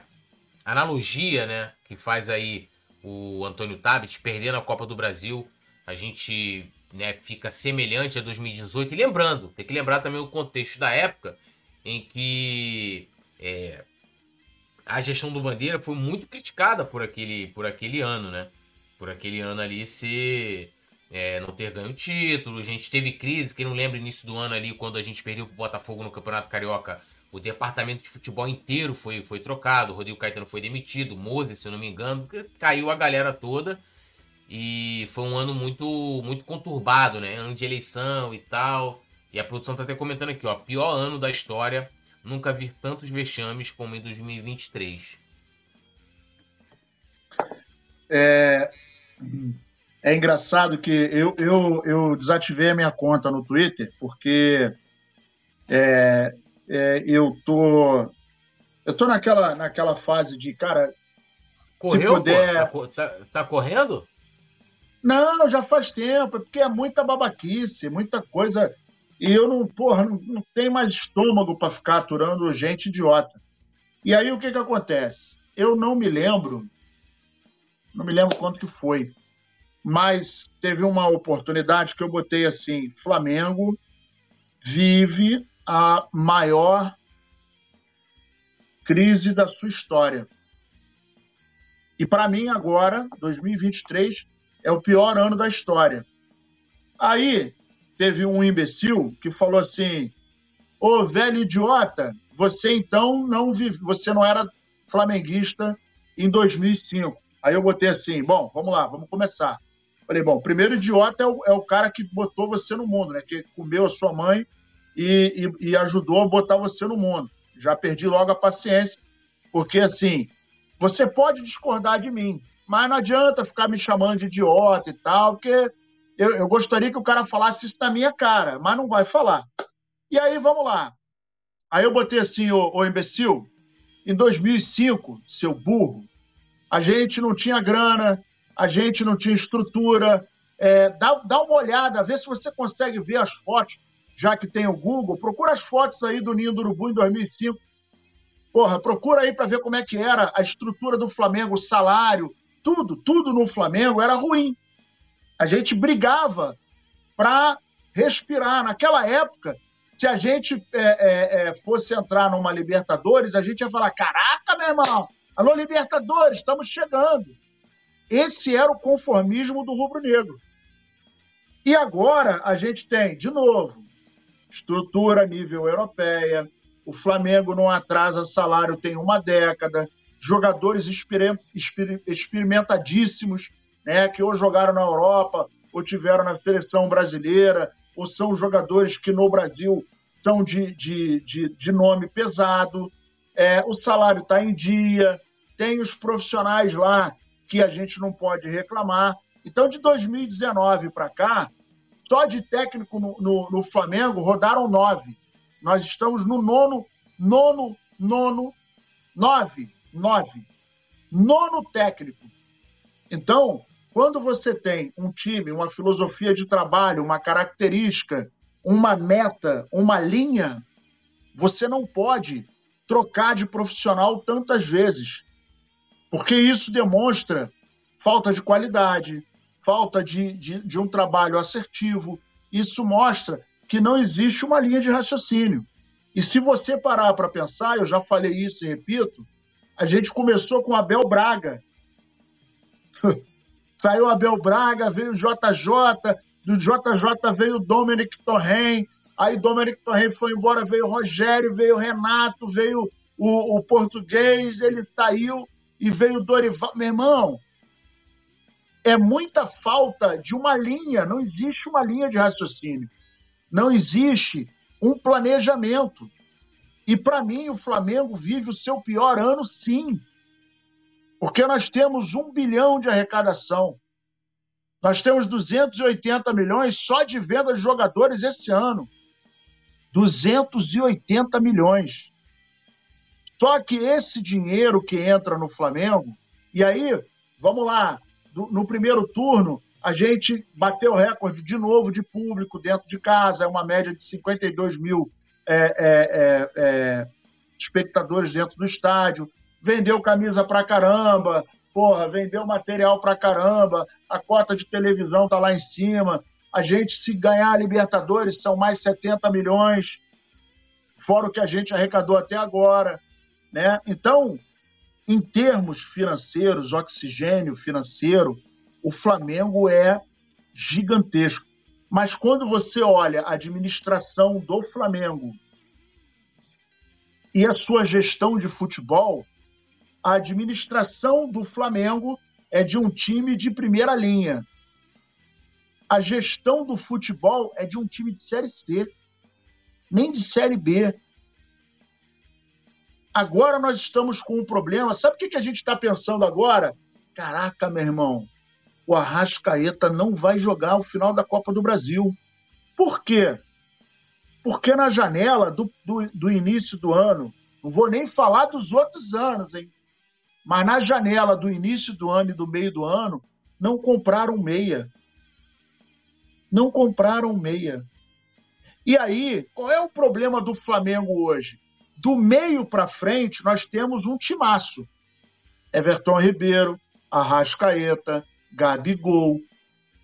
analogia, né? Que faz aí o Antônio Tabit perdendo a Copa do Brasil. A gente né, fica semelhante a 2018. E lembrando, tem que lembrar também o contexto da época em que é, a gestão do Bandeira foi muito criticada por aquele, por aquele ano, né? Por aquele ano ali ser. É, não ter ganho título. A gente teve crise, quem não lembra, início do ano ali, quando a gente perdeu o Botafogo no Campeonato Carioca o departamento de futebol inteiro foi, foi trocado, o Rodrigo Caetano foi demitido, Moses, se eu não me engano, caiu a galera toda. E foi um ano muito muito conturbado, né? Ano de eleição e tal. E a produção tá até comentando aqui, ó, pior ano da história, nunca vi tantos vexames como em 2023. É, é engraçado que eu, eu, eu desativei a minha conta no Twitter porque é, é, eu tô eu tô naquela naquela fase de cara correu puder... tá, tá, tá, correndo? Não já faz tempo porque é muita babaquice muita coisa e eu não porra não, não tenho mais estômago para ficar aturando gente idiota. E aí o que que acontece? Eu não me lembro não me lembro quanto que foi, mas teve uma oportunidade que eu botei assim: Flamengo vive a maior crise da sua história. E para mim, agora, 2023, é o pior ano da história. Aí teve um imbecil que falou assim: Ô velho idiota, você então não vive, você não era flamenguista em 2005. Aí eu botei assim: bom, vamos lá, vamos começar. Falei, bom, primeiro idiota é o, é o cara que botou você no mundo, né? Que comeu a sua mãe e, e, e ajudou a botar você no mundo. Já perdi logo a paciência, porque assim, você pode discordar de mim, mas não adianta ficar me chamando de idiota e tal, porque eu, eu gostaria que o cara falasse isso na minha cara, mas não vai falar. E aí, vamos lá. Aí eu botei assim, ô, ô imbecil, em 2005, seu burro, a gente não tinha grana, a gente não tinha estrutura. É, dá, dá uma olhada, vê se você consegue ver as fotos, já que tem o Google. Procura as fotos aí do Ninho do Urubu em 2005. Porra, procura aí para ver como é que era a estrutura do Flamengo, o salário, tudo, tudo no Flamengo era ruim. A gente brigava para respirar. Naquela época, se a gente é, é, é, fosse entrar numa Libertadores, a gente ia falar: caraca, meu irmão, alô, Libertadores, estamos chegando. Esse era o conformismo do rubro-negro. E agora a gente tem, de novo, estrutura a nível europeia, o Flamengo não atrasa salário tem uma década, jogadores experimentadíssimos né, que ou jogaram na Europa, ou tiveram na seleção brasileira, ou são jogadores que no Brasil são de, de, de, de nome pesado. É, o salário está em dia, tem os profissionais lá que a gente não pode reclamar. Então, de 2019 para cá, só de técnico no, no, no, Flamengo rodaram nove. Nós estamos no nono, nono, nono, nove, nove. Nono técnico. Então, quando você tem um time, uma filosofia de trabalho, uma característica, uma meta, uma linha, você não pode trocar de profissional tantas vezes, porque isso demonstra falta de qualidade, falta de, de, de um trabalho assertivo. Isso mostra que não existe uma linha de raciocínio. E se você parar para pensar, eu já falei isso e repito, a gente começou com Abel Braga. [LAUGHS] Saiu Abel Braga, veio o JJ, do JJ veio o Dominic Torren, aí Dominic Torren foi embora, veio o Rogério, veio o Renato, veio o, o português, ele saiu e veio o Dorival. Meu irmão, é muita falta de uma linha, não existe uma linha de raciocínio, não existe um planejamento. E para mim, o Flamengo vive o seu pior ano, sim. Porque nós temos um bilhão de arrecadação. Nós temos 280 milhões só de venda de jogadores esse ano. 280 milhões. Só que esse dinheiro que entra no Flamengo, e aí, vamos lá, no primeiro turno, a gente bateu recorde de novo de público dentro de casa, é uma média de 52 mil é, é, é, é, espectadores dentro do estádio vendeu camisa pra caramba, porra, vendeu material pra caramba, a cota de televisão tá lá em cima. A gente, se ganhar a Libertadores, são mais 70 milhões, fora o que a gente arrecadou até agora. Né? Então, em termos financeiros, oxigênio financeiro, o Flamengo é gigantesco. Mas quando você olha a administração do Flamengo e a sua gestão de futebol, a administração do Flamengo é de um time de primeira linha. A gestão do futebol é de um time de Série C, nem de Série B. Agora nós estamos com um problema. Sabe o que a gente está pensando agora? Caraca, meu irmão, o Arrascaeta não vai jogar o final da Copa do Brasil. Por quê? Porque na janela do, do, do início do ano, não vou nem falar dos outros anos, hein? Mas na janela do início do ano e do meio do ano, não compraram meia. Não compraram meia. E aí, qual é o problema do Flamengo hoje? Do meio para frente, nós temos um timaço. Everton Ribeiro, Arrascaeta, Gabigol,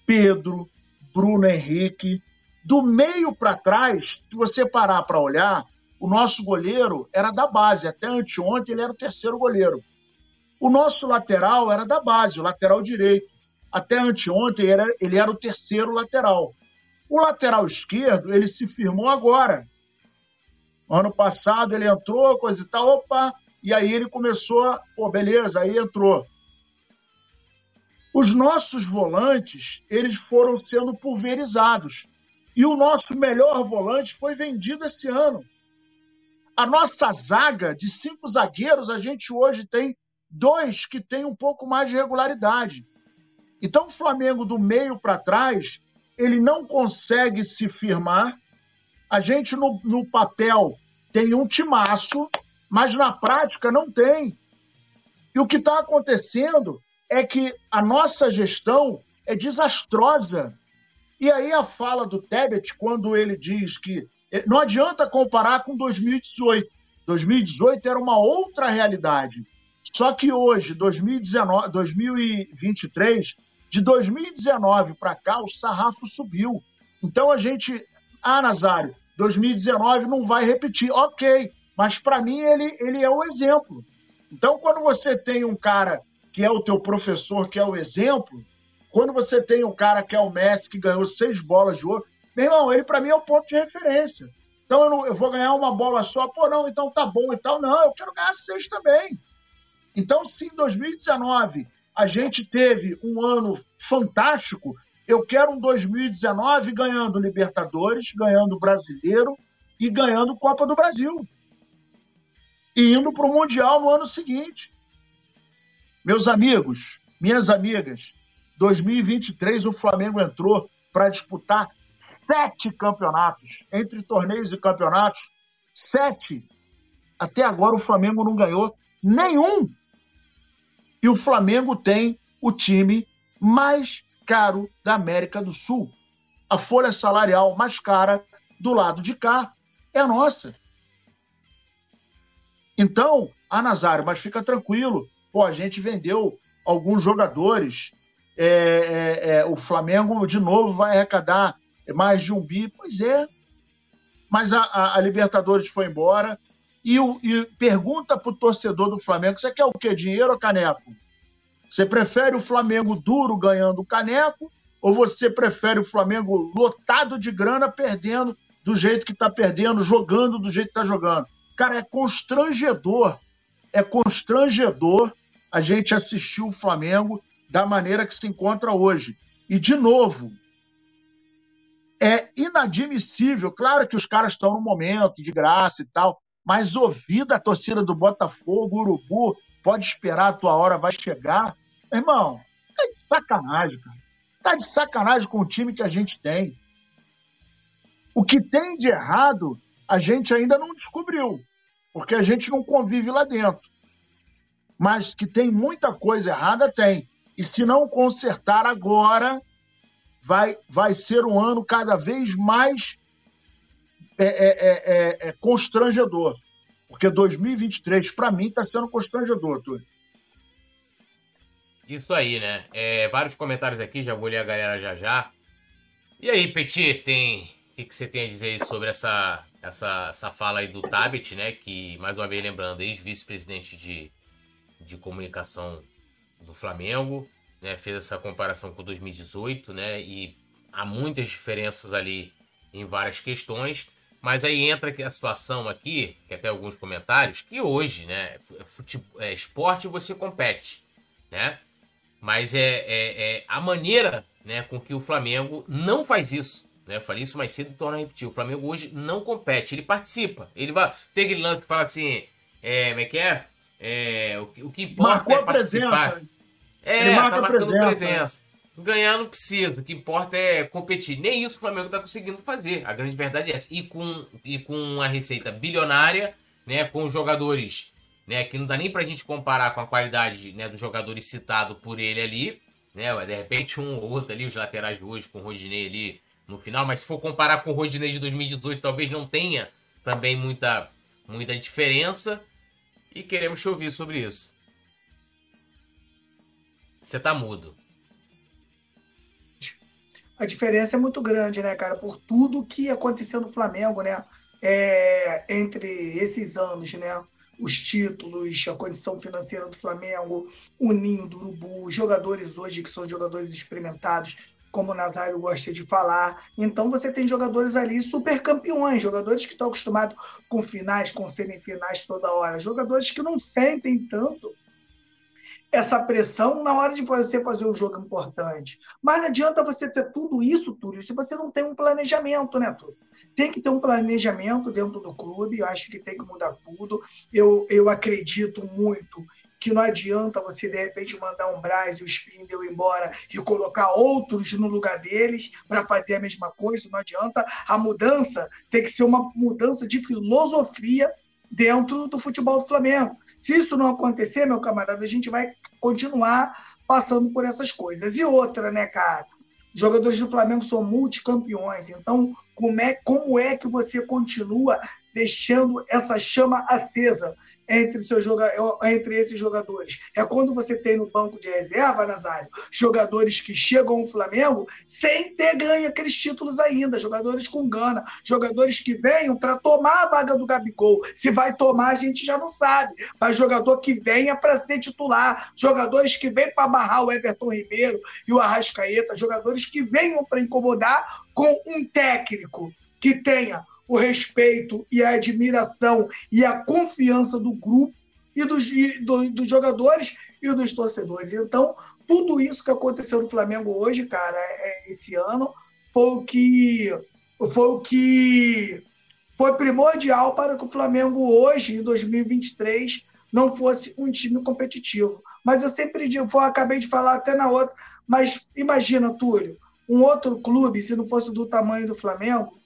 Pedro, Bruno Henrique. Do meio para trás, se você parar para olhar, o nosso goleiro era da base. Até anteontem ele era o terceiro goleiro. O nosso lateral era da base, o lateral direito. Até anteontem era, ele era o terceiro lateral. O lateral esquerdo, ele se firmou agora. Ano passado ele entrou, coisa e tal, opa, e aí ele começou, pô, beleza, aí entrou. Os nossos volantes, eles foram sendo pulverizados. E o nosso melhor volante foi vendido esse ano. A nossa zaga de cinco zagueiros, a gente hoje tem dois que têm um pouco mais de regularidade. Então, o Flamengo, do meio para trás, ele não consegue se firmar. A gente, no, no papel, tem um timaço, mas na prática não tem. E o que está acontecendo é que a nossa gestão é desastrosa. E aí a fala do Tebet, quando ele diz que eh, não adianta comparar com 2018. 2018 era uma outra realidade. Só que hoje, 2019, 2023, de 2019 para cá, o sarrafo subiu. Então a gente. Ah, Nazário, 2019 não vai repetir. Ok, mas para mim ele, ele é o exemplo. Então, quando você tem um cara que é o teu professor, que é o exemplo, quando você tem um cara que é o Messi, que ganhou seis bolas de ouro, meu irmão, ele para mim é o ponto de referência. Então eu, não, eu, vou ganhar uma bola só, pô, não, então tá bom e tal. Não, eu quero ganhar seis também. Então, se em 2019 a gente teve um ano fantástico, eu quero um 2019 ganhando Libertadores, ganhando Brasileiro e ganhando Copa do Brasil. E indo para o Mundial no ano seguinte. Meus amigos, minhas amigas, 2023 o Flamengo entrou para disputar sete campeonatos, entre torneios e campeonatos, sete. Até agora o Flamengo não ganhou nenhum. E o Flamengo tem o time mais caro da América do Sul. A folha salarial mais cara do lado de cá é a nossa. Então, a Nazário, mas fica tranquilo, Pô, a gente vendeu alguns jogadores. É, é, é, o Flamengo, de novo, vai arrecadar mais de um bi. Pois é. Mas a, a, a Libertadores foi embora. E, o, e pergunta para o torcedor do Flamengo: você quer o quê? Dinheiro ou caneco? Você prefere o Flamengo duro ganhando o caneco? Ou você prefere o Flamengo lotado de grana, perdendo do jeito que está perdendo, jogando do jeito que está jogando? Cara, é constrangedor. É constrangedor a gente assistiu o Flamengo da maneira que se encontra hoje. E, de novo, é inadmissível. Claro que os caras estão no momento de graça e tal, mas ouvir da torcida do Botafogo, Urubu, pode esperar, a tua hora vai chegar. Irmão, tá de sacanagem, cara. Tá de sacanagem com o time que a gente tem. O que tem de errado, a gente ainda não descobriu, porque a gente não convive lá dentro mas que tem muita coisa errada, tem. E se não consertar agora, vai, vai ser um ano cada vez mais é, é, é, é, é constrangedor. Porque 2023, para mim, está sendo constrangedor, Túlio. Isso aí, né? É, vários comentários aqui, já vou ler a galera já já. E aí, Petit, tem. O que, que você tem a dizer sobre essa, essa, essa fala aí do Tabet, né? Que, mais uma vez lembrando, ex-vice-presidente de, de comunicação do Flamengo, né? Fez essa comparação com 2018, né? E há muitas diferenças ali em várias questões. Mas aí entra a situação aqui, que até alguns comentários, que hoje, né? Futebol, é, esporte você compete, né? Mas é, é, é, a maneira né, com que o Flamengo não faz isso. Né? Eu falei isso mais cedo e torno a repetir. O Flamengo hoje não compete, ele participa. Ele vai. Tem aquele lance que fala assim: é, como é que é? É, o, o que importa Marcou é participar. Presença. É, tá marcando presença. presença. Ganhar não precisa, o que importa é competir. Nem isso o Flamengo tá conseguindo fazer. A grande verdade é essa. E com, e com uma receita bilionária, né, com jogadores né, que não dá nem pra gente comparar com a qualidade né, dos jogadores citados por ele ali. Né, de repente um ou outro ali, os laterais de hoje com o Rodinei ali no final. Mas se for comparar com o Rodinei de 2018, talvez não tenha também muita, muita diferença e queremos te ouvir sobre isso. Você tá mudo. A diferença é muito grande, né, cara? Por tudo que aconteceu no Flamengo, né? É, entre esses anos, né? Os títulos, a condição financeira do Flamengo, o ninho do Urubu, jogadores hoje que são jogadores experimentados, como o Nazário gosta de falar. Então você tem jogadores ali super campeões, jogadores que estão acostumados com finais, com semifinais toda hora, jogadores que não sentem tanto essa pressão na hora de você fazer um jogo importante. Mas não adianta você ter tudo isso, Túlio, se você não tem um planejamento, né, Túlio? Tem que ter um planejamento dentro do clube, eu acho que tem que mudar tudo. Eu, eu acredito muito que não adianta você, de repente, mandar um Braz e o Spindle embora e colocar outros no lugar deles para fazer a mesma coisa, não adianta. A mudança tem que ser uma mudança de filosofia dentro do futebol do Flamengo. Se isso não acontecer, meu camarada, a gente vai continuar passando por essas coisas. E outra, né, cara? Jogadores do Flamengo são multicampeões, então como é, como é que você continua deixando essa chama acesa? Entre, seus joga entre esses jogadores. É quando você tem no banco de reserva, Nazário, jogadores que chegam ao Flamengo sem ter ganho aqueles títulos ainda, jogadores com gana, jogadores que venham para tomar a vaga do Gabigol. Se vai tomar, a gente já não sabe, mas jogador que venha para ser titular, jogadores que vêm para amarrar o Everton Ribeiro e o Arrascaeta, jogadores que venham para incomodar com um técnico que tenha o respeito e a admiração e a confiança do grupo e dos, e do, dos jogadores e dos torcedores. Então, tudo isso que aconteceu no Flamengo hoje, cara, é, esse ano, foi o que foi o que foi primordial para que o Flamengo hoje, em 2023, não fosse um time competitivo. Mas eu sempre digo, acabei de falar até na outra, mas imagina, Túlio, um outro clube, se não fosse do tamanho do Flamengo,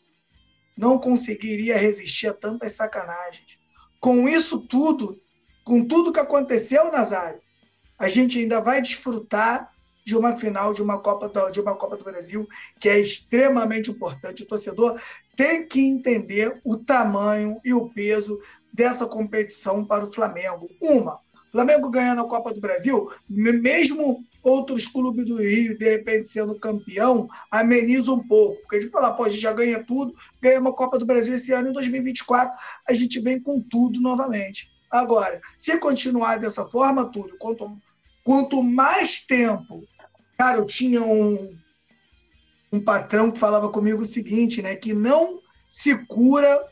não conseguiria resistir a tantas sacanagens. Com isso tudo, com tudo que aconteceu, Nazário, a gente ainda vai desfrutar de uma final de uma Copa do, de uma Copa do Brasil que é extremamente importante. O torcedor tem que entender o tamanho e o peso dessa competição para o Flamengo. Uma, Flamengo ganhando a Copa do Brasil, mesmo outros clubes do Rio, de repente, sendo campeão, ameniza um pouco. Porque a gente fala, pô, a gente já ganha tudo, ganha uma Copa do Brasil esse ano, em 2024, a gente vem com tudo novamente. Agora, se continuar dessa forma, tudo, quanto, quanto mais tempo. Cara, eu tinha um, um patrão que falava comigo o seguinte, né? Que não se cura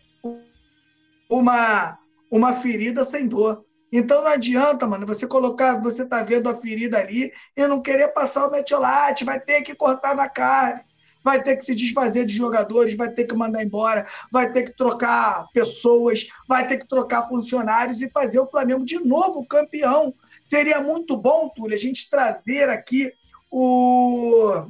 uma, uma ferida sem dor. Então não adianta, mano, você colocar, você tá vendo a ferida ali e não querer passar o metiolate, vai ter que cortar na carne, vai ter que se desfazer de jogadores, vai ter que mandar embora, vai ter que trocar pessoas, vai ter que trocar funcionários e fazer o Flamengo de novo campeão. Seria muito bom, Túlio, a gente trazer aqui o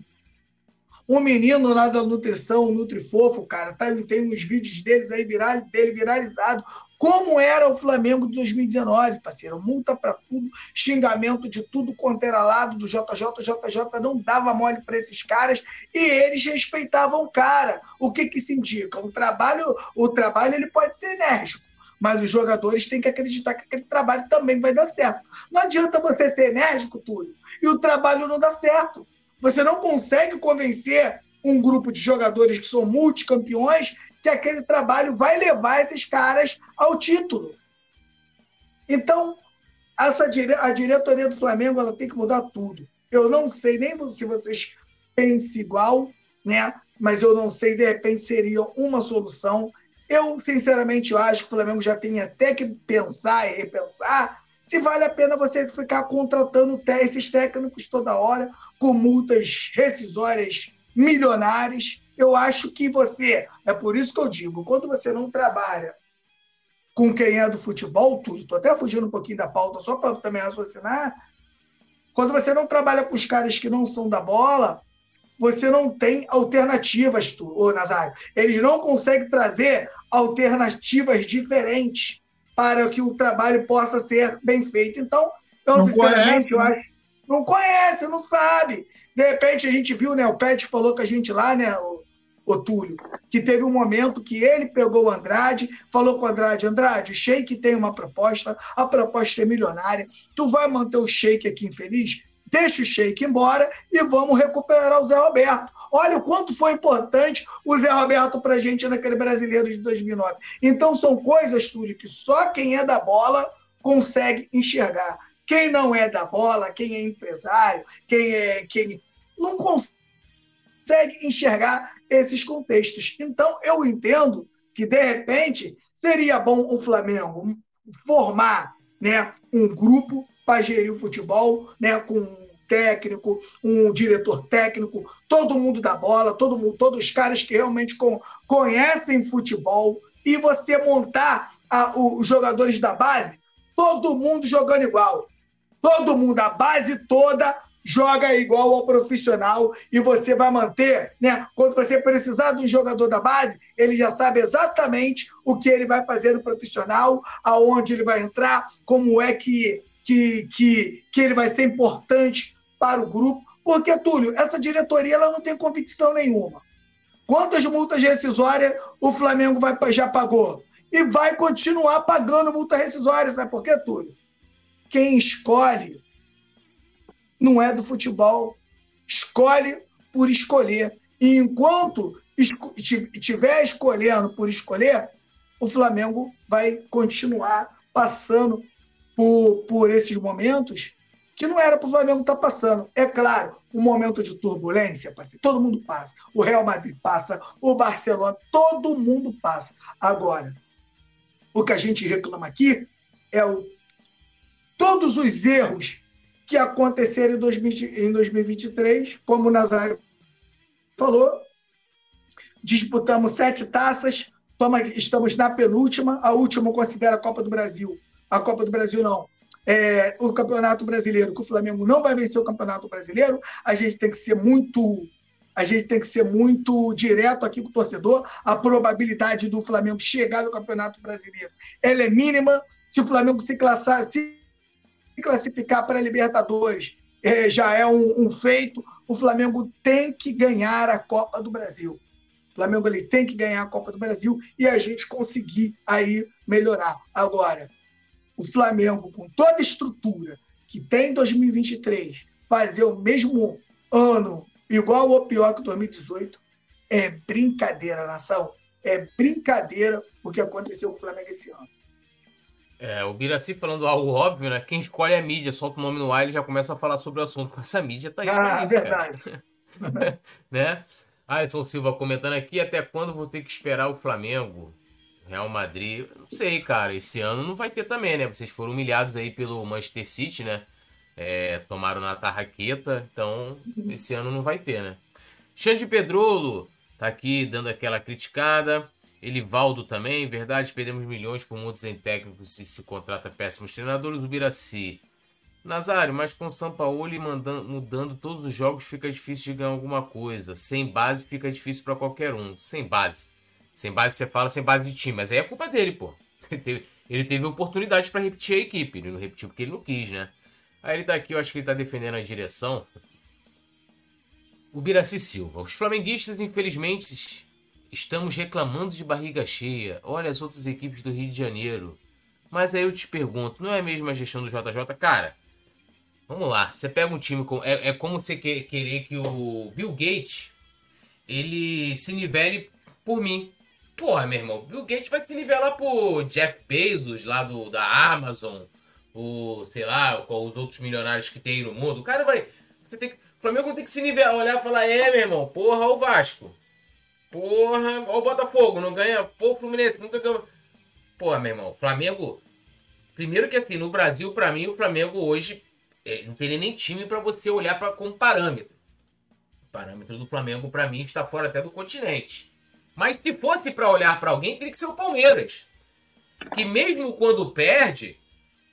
um menino lá da nutrição, o Nutrifofo, cara, tá, tem uns vídeos deles aí viral, dele viralizado, como era o Flamengo de 2019, parceiro. Multa para tudo, xingamento de tudo quanto era lado do JJ. JJ não dava mole para esses caras e eles respeitavam o cara. O que, que se indica? O trabalho, o trabalho ele pode ser enérgico, mas os jogadores têm que acreditar que aquele trabalho também vai dar certo. Não adianta você ser enérgico, Túlio, e o trabalho não dá certo. Você não consegue convencer um grupo de jogadores que são multicampeões que aquele trabalho vai levar esses caras ao título. Então, essa a diretoria do Flamengo ela tem que mudar tudo. Eu não sei nem se vocês pensam igual, né? Mas eu não sei, de repente seria uma solução. Eu, sinceramente, eu acho que o Flamengo já tem até que pensar e repensar se vale a pena você ficar contratando esses técnicos toda hora com multas rescisórias milionárias eu acho que você, é por isso que eu digo, quando você não trabalha com quem é do futebol, tudo, estou até fugindo um pouquinho da pauta só para também raciocinar, quando você não trabalha com os caras que não são da bola, você não tem alternativas, tu, ô Nazário. Eles não conseguem trazer alternativas diferentes para que o trabalho possa ser bem feito. Então, eu não sinceramente, conhece. eu acho. Não conhece, não sabe. De repente a gente viu, né? O Pet falou com a gente lá, né? O, o Túlio, que teve um momento que ele pegou o Andrade, falou com o Andrade, Andrade, o Sheik tem uma proposta, a proposta é milionária, tu vai manter o Sheik aqui infeliz? deixa o Sheik embora e vamos recuperar o Zé Roberto. Olha o quanto foi importante o Zé Roberto para a gente naquele brasileiro de 2009. Então são coisas, Túlio, que só quem é da bola consegue enxergar. Quem não é da bola, quem é empresário, quem é quem não consegue enxergar esses contextos. Então eu entendo que de repente seria bom o Flamengo formar, né, um grupo para gerir o futebol, né, com um técnico, um diretor técnico, todo mundo da bola, todo mundo, todos os caras que realmente com, conhecem futebol e você montar a, os jogadores da base, todo mundo jogando igual. Todo mundo, a base toda joga igual ao profissional e você vai manter, né? Quando você precisar de um jogador da base, ele já sabe exatamente o que ele vai fazer no profissional, aonde ele vai entrar, como é que, que, que, que ele vai ser importante para o grupo. Porque, Túlio, essa diretoria ela não tem convicção nenhuma. Quantas multas rescisórias o Flamengo vai, já pagou? E vai continuar pagando multa rescisória, sabe por quê, Túlio? Quem escolhe não é do futebol. Escolhe por escolher. E enquanto estiver escolhendo por escolher, o Flamengo vai continuar passando por, por esses momentos que não era para o Flamengo estar tá passando. É claro, um momento de turbulência, todo mundo passa. O Real Madrid passa, o Barcelona, todo mundo passa. Agora, o que a gente reclama aqui é o, todos os erros que aconteceram em 2023, como o Nazário falou. Disputamos sete taças, estamos na penúltima, a última considera a Copa do Brasil. A Copa do Brasil não. É, o Campeonato Brasileiro, que o Flamengo não vai vencer o Campeonato Brasileiro, a gente tem que ser muito a gente tem que ser muito direto aqui com o torcedor. A probabilidade do Flamengo chegar no Campeonato Brasileiro ela é mínima. Se o Flamengo se, classar, se classificar para a Libertadores é, já é um, um, feito. O Flamengo tem que ganhar a Copa do Brasil. O Flamengo ele tem que ganhar a Copa do Brasil e a gente conseguir aí melhorar. Agora, o Flamengo, com toda a estrutura que tem em 2023, fazer o mesmo ano igual ou pior que 2018, é brincadeira, nação. É brincadeira o que aconteceu com o Flamengo esse ano. É, o Biraci falando algo óbvio, né? Quem escolhe é a mídia, solta o nome no ar e já começa a falar sobre o assunto. Mas essa mídia tá aí ah, pra isso, verdade. cara. [LAUGHS] né? Alisson Silva comentando aqui, até quando vou ter que esperar o Flamengo? Real Madrid, não sei, cara. Esse ano não vai ter também, né? Vocês foram humilhados aí pelo Manchester City, né? É, tomaram na tarraqueta, então esse ano não vai ter, né? Xande Pedrolo tá aqui dando aquela criticada. Elivaldo também, verdade, perdemos milhões por muitos em técnicos e se contrata péssimos treinadores. O Biraci. Nazário, mas com o Sampaoli mandando, mudando todos os jogos fica difícil de ganhar alguma coisa. Sem base fica difícil para qualquer um. Sem base. Sem base você fala sem base de time, mas aí é culpa dele, pô. [LAUGHS] Ele teve, ele teve oportunidade para repetir a equipe. Ele não repetiu porque ele não quis, né? Aí ele tá aqui, eu acho que ele tá defendendo a direção. O Biraci Silva. Os flamenguistas, infelizmente, Estamos reclamando de barriga cheia. Olha as outras equipes do Rio de Janeiro. Mas aí eu te pergunto, não é mesmo a gestão do JJ? Cara, vamos lá. Você pega um time com. É, é como você querer que o Bill Gates ele se nivele por mim. Porra, meu irmão, Bill Gates vai se nivelar por Jeff Bezos lá do, da Amazon, o sei lá, com os outros milionários que tem no mundo. O cara vai. Você tem que. O Flamengo tem que se nivelar, olhar e falar, é, meu irmão, porra, o Vasco. Porra, ó o Botafogo, não ganha. Pô, o Fluminense nunca ganhou. Porra, meu irmão, Flamengo. Primeiro que assim, no Brasil, para mim, o Flamengo hoje é, não teria nem time para você olhar para como parâmetro. O parâmetro do Flamengo, para mim, está fora até do continente. Mas se fosse para olhar para alguém, teria que ser o Palmeiras. Que mesmo quando perde,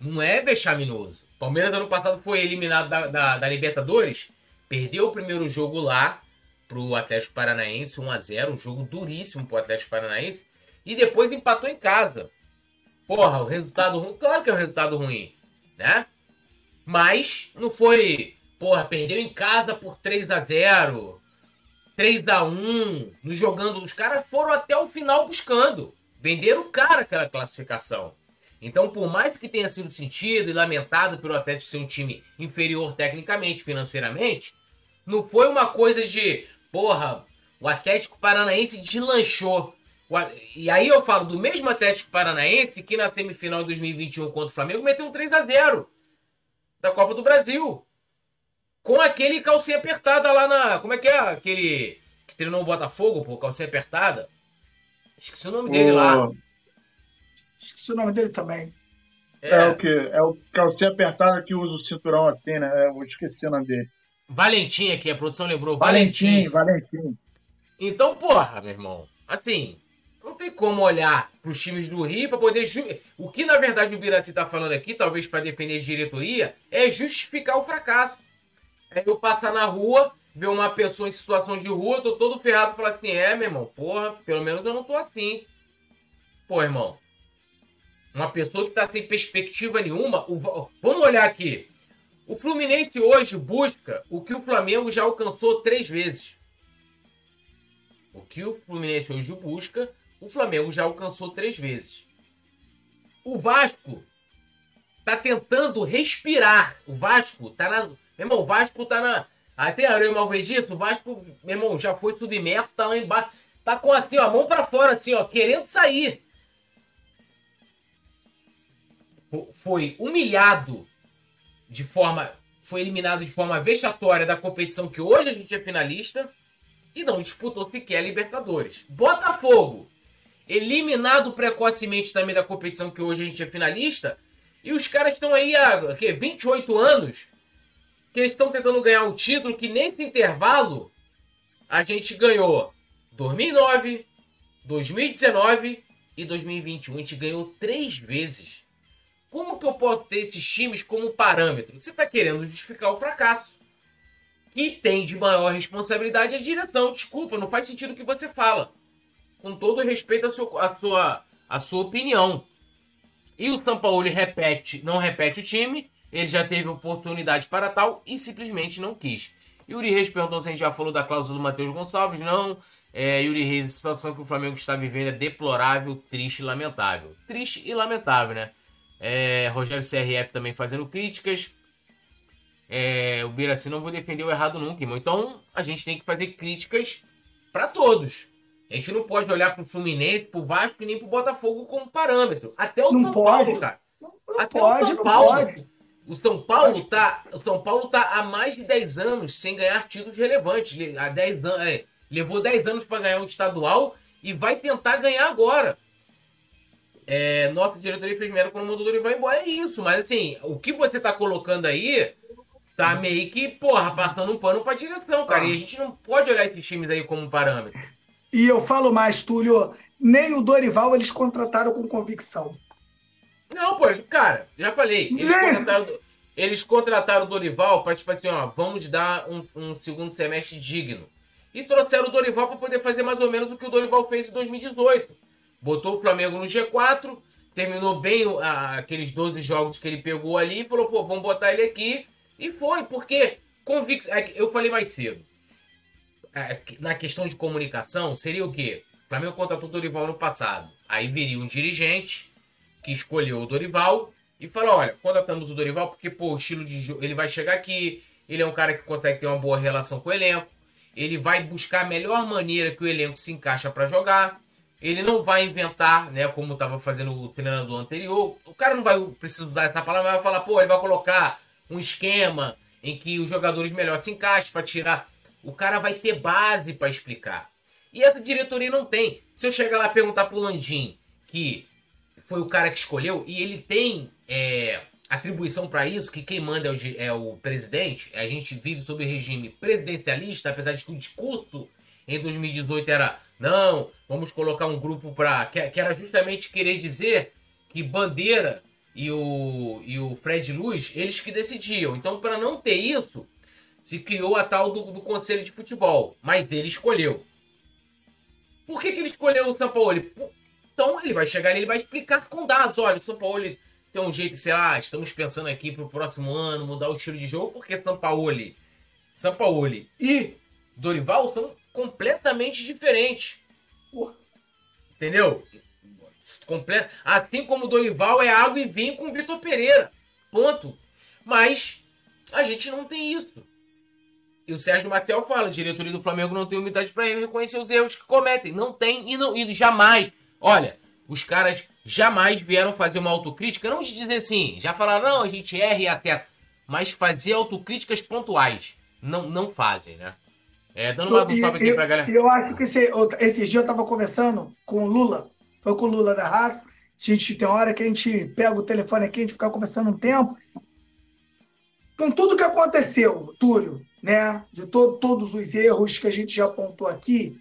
não é vexaminoso. Palmeiras ano passado foi eliminado da, da, da Libertadores, perdeu o primeiro jogo lá, pro Atlético Paranaense, 1 a 0 um jogo duríssimo pro Atlético Paranaense, e depois empatou em casa. Porra, o resultado ruim, claro que é um resultado ruim, né? Mas não foi, porra, perdeu em casa por 3 a 0 3 a 1 no jogando. Os caras foram até o final buscando. Venderam o cara aquela classificação. Então, por mais que tenha sido sentido e lamentado pelo Atlético ser um time inferior tecnicamente, financeiramente, não foi uma coisa de, porra, o Atlético Paranaense deslanchou. E aí eu falo do mesmo Atlético Paranaense que na semifinal de 2021 contra o Flamengo meteu um 3 a 0 da Copa do Brasil. Com aquele calcinha apertada lá na. Como é que é? Aquele que treinou o Botafogo, pô, calcinha apertada. Esqueci o nome dele lá. Esqueci o nome dele também. É, é o que? É o calcinha apertada que usa o cinturão assim, né? Eu esqueci o nome dele. Valentim aqui, a produção lembrou. Valentim, Valentim. Valentim. Então, porra, meu irmão. Assim, não tem como olhar para os times do Rio para poder. Ju... O que na verdade o Biraci está falando aqui, talvez para defender a diretoria, é justificar o fracasso. É eu passar na rua, ver uma pessoa em situação de rua, tô todo ferrado e falar assim: é, meu irmão, porra, pelo menos eu não tô assim. Pô, irmão. Uma pessoa que tá sem perspectiva nenhuma. O... Vamos olhar aqui. O Fluminense hoje busca o que o Flamengo já alcançou três vezes. O que o Fluminense hoje busca o Flamengo já alcançou três vezes. O Vasco tá tentando respirar. O Vasco tá na. Meu irmão, o Vasco tá na. Até a mal disso, o Vasco, meu irmão, já foi submerso, tá lá embaixo. Tá com assim, ó, a mão pra fora, assim, ó, querendo sair. Foi humilhado de forma. Foi eliminado de forma vexatória da competição que hoje a gente é finalista. E não disputou sequer a Libertadores. Botafogo eliminado precocemente também da competição que hoje a gente é finalista. E os caras estão aí há que, 28 anos que eles estão tentando ganhar um título que nesse intervalo a gente ganhou 2009, 2019 e 2021. A gente ganhou três vezes. Como que eu posso ter esses times como parâmetro? Você está querendo justificar o fracasso. Que tem de maior responsabilidade a direção. Desculpa, não faz sentido o que você fala com todo respeito à sua, à sua, sua opinião. E o São Paulo repete, não repete o time, ele já teve oportunidade para tal e simplesmente não quis. Yuri Reis perguntou se a gente já falou da cláusula do Matheus Gonçalves. Não. É, Yuri Reis, a situação que o Flamengo está vivendo é deplorável, triste e lamentável. Triste e lamentável, né? É, Rogério CRF também fazendo críticas. É, o Biraci não vou defender o errado nunca, irmão. Então a gente tem que fazer críticas para todos. A gente não pode olhar pro Fluminense, pro Vasco e nem pro Botafogo como parâmetro. Até o não São pode. Paulo, cara. Não, não Até pode, o São Paulo. pode. O São Paulo Pode. tá, o São Paulo tá há mais de 10 anos sem ganhar títulos relevantes. Le- Há 10 anos, é, levou 10 anos para ganhar um estadual e vai tentar ganhar agora. É, nossa diretoria fez merda quando mandou o Dorival embora. É isso, mas assim, o que você tá colocando aí tá meio que, porra, passando um pano pra direção, cara. E a gente não pode olhar esses times aí como parâmetro. E eu falo mais, Túlio, nem o Dorival eles contrataram com convicção. Não, pô, cara, já falei. Eles Né? contrataram, eles contrataram o Dorival pra, tipo assim, ó, vamos dar um, um segundo semestre digno. E trouxeram o Dorival pra poder fazer mais ou menos o que o Dorival fez em 2018. Botou o Flamengo no G4, terminou bem a- aqueles 12 jogos que ele pegou ali e falou, pô, vamos botar ele aqui. E foi, porque convicção. é Eu falei mais cedo. É, Na questão de comunicação, seria o quê? O Flamengo contratou o Dorival no passado. Aí viria um dirigente que escolheu o Dorival e falou: olha, contratamos o Dorival porque, pô, o estilo de jogo. Ele vai chegar aqui, ele é um cara que consegue ter uma boa relação com o elenco, ele vai buscar a melhor maneira que o elenco se encaixa para jogar. Ele não vai inventar, né, como estava fazendo o treinador anterior. O cara não vai precisar usar essa palavra, mas vai falar, pô, ele vai colocar um esquema em que os jogadores melhor se encaixem para tirar. O cara vai ter base para explicar. E essa diretoria não tem. Se eu chegar lá e perguntar pro Landim, que foi o cara que escolheu, e ele tem é, atribuição para isso, que quem manda é o, é o presidente, a gente vive sob regime presidencialista, apesar de que o discurso em 2018 era não, vamos colocar um grupo para que, que era justamente querer dizer que Bandeira e o, e o Fred Luz, eles que decidiam. Então, para não ter isso, se criou a tal do, do Conselho de Futebol, mas ele escolheu. Por que, que ele escolheu o Sampaoli? Então ele vai chegar e ele vai explicar com dados. Olha, o Sampaoli tem um jeito, sei lá, estamos pensando aqui pro próximo ano mudar o estilo de jogo, porque Sampaoli, Sampaoli e Dorival são completamente diferentes. Porra. Entendeu? Comple- Assim como o Dorival é água e vinho com o Vitor Pereira. Ponto. Mas a gente não tem isso. E o Sérgio Marcel fala, a diretoria do Flamengo não tem humildade para reconhecer os erros que cometem. Não tem e, não, e jamais. Olha, os caras jamais vieram fazer uma autocrítica, não de dizer assim, já falaram, não, a gente erra e acerta, mas fazer autocríticas pontuais. Não, não fazem, né? É, dando mais um salve aqui eu, pra galera. eu acho que esse, esse dia eu tava conversando com o Lula, foi com o Lula da raça. A gente tem hora que a gente pega o telefone aqui, a gente fica conversando um tempo. Com tudo que aconteceu, Túlio, né? De to- todos os erros que a gente já apontou aqui.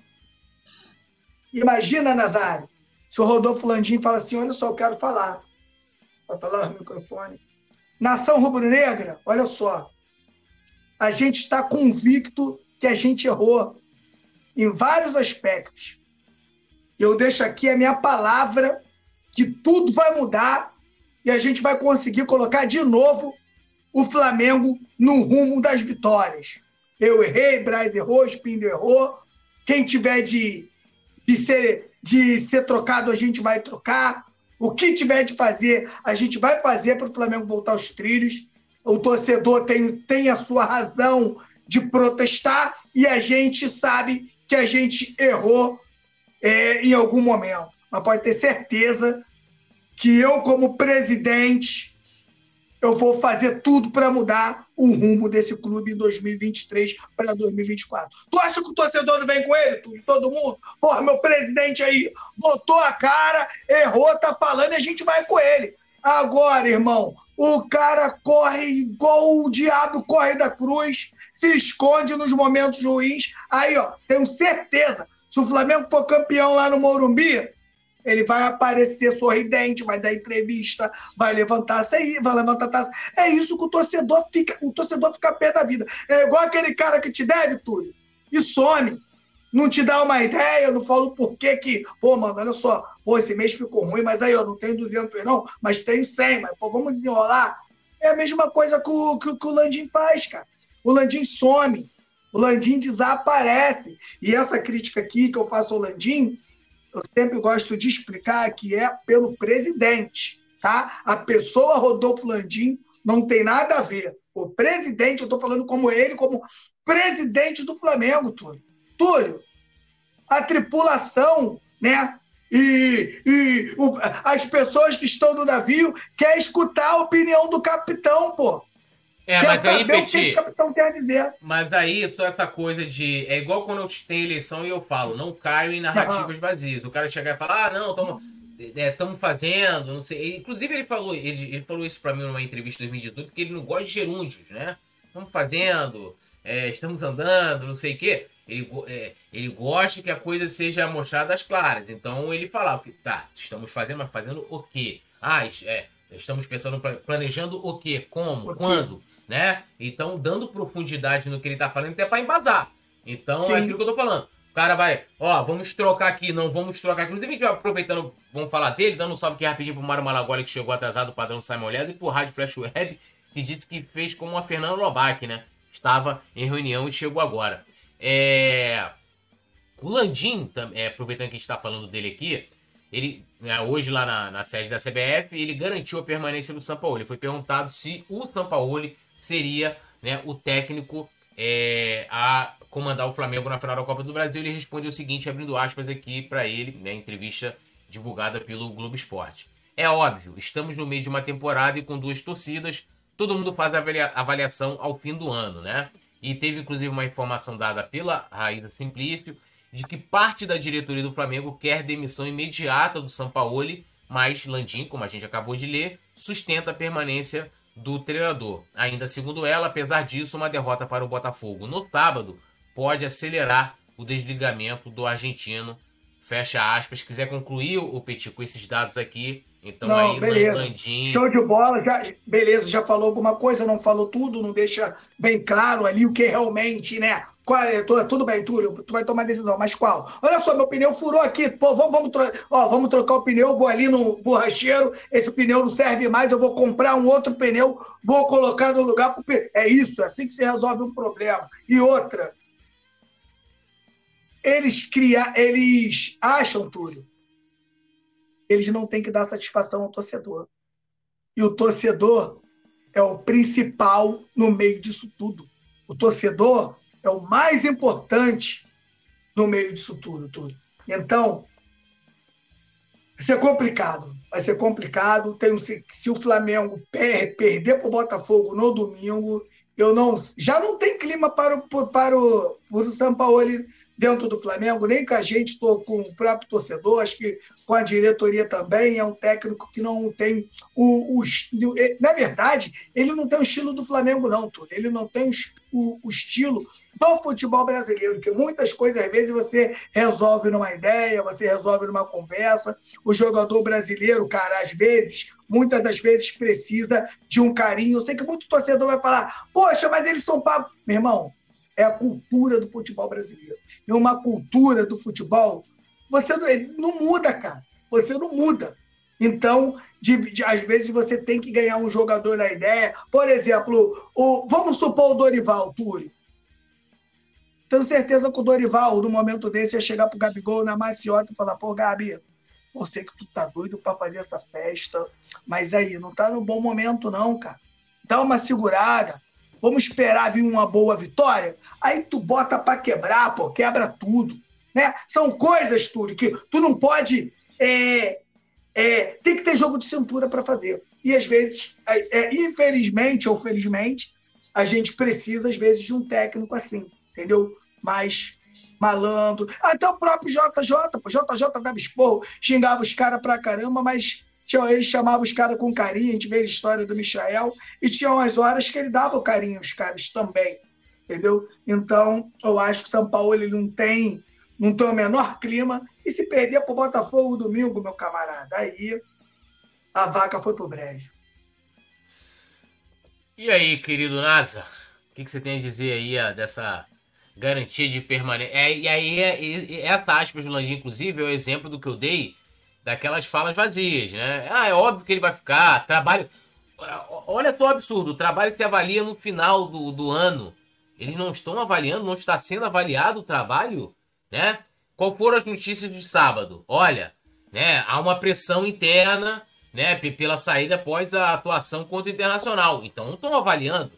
Imagina, Nazário, se o Rodolfo Landim fala assim: olha só, eu quero falar. Bota lá o microfone. Nação rubro-negra, olha só. A gente está convicto que a gente errou em vários aspectos. Eu deixo aqui a minha palavra que tudo vai mudar e a gente vai conseguir colocar de novo o Flamengo no rumo das vitórias. Eu errei, Braz errou, Spindo errou. Quem tiver de, de, ser, de ser trocado, a gente vai trocar. O que tiver de fazer, a gente vai fazer para o Flamengo voltar aos trilhos. O torcedor tem, tem a sua razão de protestar e a gente sabe que a gente errou é, em algum momento. Mas pode ter certeza que eu, como presidente, eu vou fazer tudo para mudar o rumo desse clube em 2023 para 2024. Tu acha que o torcedor não vem com ele, todo mundo? Porra, meu presidente aí botou a cara, errou, tá falando e a gente vai com ele. Agora, irmão, o cara corre igual o diabo corre da cruz, se esconde nos momentos ruins. Aí, ó, tenho certeza, se o Flamengo for campeão lá no Morumbi, ele vai aparecer sorridente, vai dar entrevista, vai levantar aí, vai levantar taça. É isso que o torcedor fica, o torcedor fica pé da vida. É igual aquele cara que te deve, Túlio, e some. Não te dá uma ideia, não fala o porquê que, pô, mano, olha só, pô, esse mês ficou ruim, mas aí, ó, não tenho 200 não, mas tenho 100, mas, pô, vamos desenrolar. É a mesma coisa que o, que, que o Landim faz, cara. O Landim some, o Landim desaparece. E essa crítica aqui que eu faço ao Landim, eu sempre gosto de explicar que é pelo presidente, tá? A pessoa Rodolfo Landim não tem nada a ver. O presidente, eu estou falando como ele, como presidente do Flamengo, Túlio. Túlio, a tripulação, né? E, e o- as pessoas que estão no navio querem escutar a opinião do capitão, pô. É, Quer mas aí, quer dizer. Mas aí, só essa coisa de. É igual quando eu tenho eleição e eu falo, não caio em narrativas vazias. O cara chegar e falar, ah, não, estamos estamos fazendo, não sei. Inclusive, ele falou, ele, ele falou isso pra mim numa entrevista em 2018, porque ele não gosta de gerúndios, né? Estamos fazendo, é, estamos andando, não sei o quê. Ele, é, ele gosta que a coisa seja mostrada às claras. Então ele fala, tá, estamos fazendo, mas fazendo o quê? Ah, é, estamos pensando, pla- planejando o quê? Como? O quê? Quando? Né? Então, dando profundidade no que ele tá falando, até pra embasar. Então, Sim. é aquilo que eu tô falando. O cara vai, ó, vamos trocar aqui, não vamos trocar. Inclusive, a gente vai aproveitando, vamos falar dele, dando um salve aqui rapidinho pro Mário Malagoli, que chegou atrasado, o padrão Simon Ledo, e pro Rádio Flash Web, que disse que fez como a Fernanda Lobac, né? Estava em reunião e chegou agora. É... O Landim, é, aproveitando que a gente está falando dele aqui, ele né, hoje lá na, na sede da CBF, ele garantiu a permanência do Sampaoli. Foi perguntado se o Sampaoli seria né, o técnico é, a comandar o Flamengo na final da Copa do Brasil. Ele respondeu o seguinte, abrindo aspas aqui para ele, né, entrevista divulgada pelo Globo Esporte. É óbvio, estamos no meio de uma temporada e com duas torcidas, todo mundo faz a avalia- avaliação ao fim do ano, né? E teve inclusive uma informação dada pela Raíza Simplício de que parte da diretoria do Flamengo quer demissão imediata do Sampaoli, mas Landim, como a gente acabou de ler, sustenta a permanência do treinador. Ainda segundo ela, apesar disso, uma derrota para o Botafogo no sábado pode acelerar o desligamento do argentino. Fecha aspas. Quiser concluir o Petit com esses dados aqui, então Não, aí beleza. Show de bola, já, beleza, já falou alguma coisa, não falou tudo, não deixa bem claro ali o que realmente, né? Qual é, tu- tudo bem, Túlio, tu vai tomar decisão, mas qual? Olha só, meu pneu furou aqui, pô, vamos, vamos, tro- ó, vamos trocar o pneu, vou ali no borracheiro, esse pneu não serve mais, eu vou comprar um outro pneu, vou colocar no lugar pro pneu. É isso, é assim que se resolve um problema. E outra, eles criam, eles acham, Túlio, eles não têm que dar satisfação ao torcedor. E o torcedor é o principal no meio disso tudo. O torcedor é o mais importante no meio disso tudo. tudo. Então, vai ser complicado. Vai ser complicado. Tem, se o Flamengo per, perder para o Botafogo no domingo, eu não, já não tem clima para o, para o, para o São Paulo dentro do Flamengo, nem com a gente, tô com o próprio torcedor, acho que com a diretoria também. É um técnico que não tem o, o na verdade, ele não tem o estilo do Flamengo, não, Túlio. Ele não tem o, o estilo do futebol brasileiro, que muitas coisas, às vezes, você resolve numa ideia, você resolve numa conversa. O jogador brasileiro, cara, às vezes, muitas das vezes precisa de um carinho. Eu sei que muito torcedor vai falar, poxa, mas eles são pagos. Meu irmão, é a cultura do futebol brasileiro. É uma cultura do futebol. Você não, não muda, cara. Você não muda. Então, de, de, às vezes você tem que ganhar um jogador na ideia. Por exemplo, o, vamos supor o Dorival, Túlio. Tenho certeza que o Dorival, no momento desse, ia chegar pro Gabigol na maciota e falar: pô, Gabi, eu sei que tu tá doido para fazer essa festa, mas aí, não tá no bom momento, não, cara. Dá uma segurada. Vamos esperar vir uma boa vitória? Aí tu bota para quebrar, pô, quebra tudo. Né? São coisas, Túlio, que tu não pode. É, é, tem que ter jogo de cintura para fazer. E às vezes, é, é, infelizmente ou felizmente, a gente precisa, às vezes, de um técnico assim, entendeu? Mais malandro. Até o próprio JJ, pô, JJ dava esporro, xingava os caras pra caramba, mas tinha, ele chamava os caras com carinho, a gente vê a história do Michael, e tinha umas horas que ele dava o carinho aos caras também, entendeu? Então, eu acho que o São Paulo ele não tem, não tem o menor clima, e se perder pro Botafogo domingo, meu camarada, aí a vaca foi pro brejo. E aí, querido NASA, o que, que, você tem a dizer aí dessa garantia de permanência? É, e aí, é, é, essa aspas do Landim, inclusive, é o exemplo do que eu dei daquelas falas vazias, né? Ah, é óbvio que ele vai ficar, trabalho... Olha só o absurdo, o trabalho se avalia no final do, do ano. Eles não estão avaliando, não está sendo avaliado o trabalho, né? Qual foram as notícias de sábado? Olha, né, há uma pressão interna, né, pela saída após a atuação contra o Internacional. Então não estão avaliando.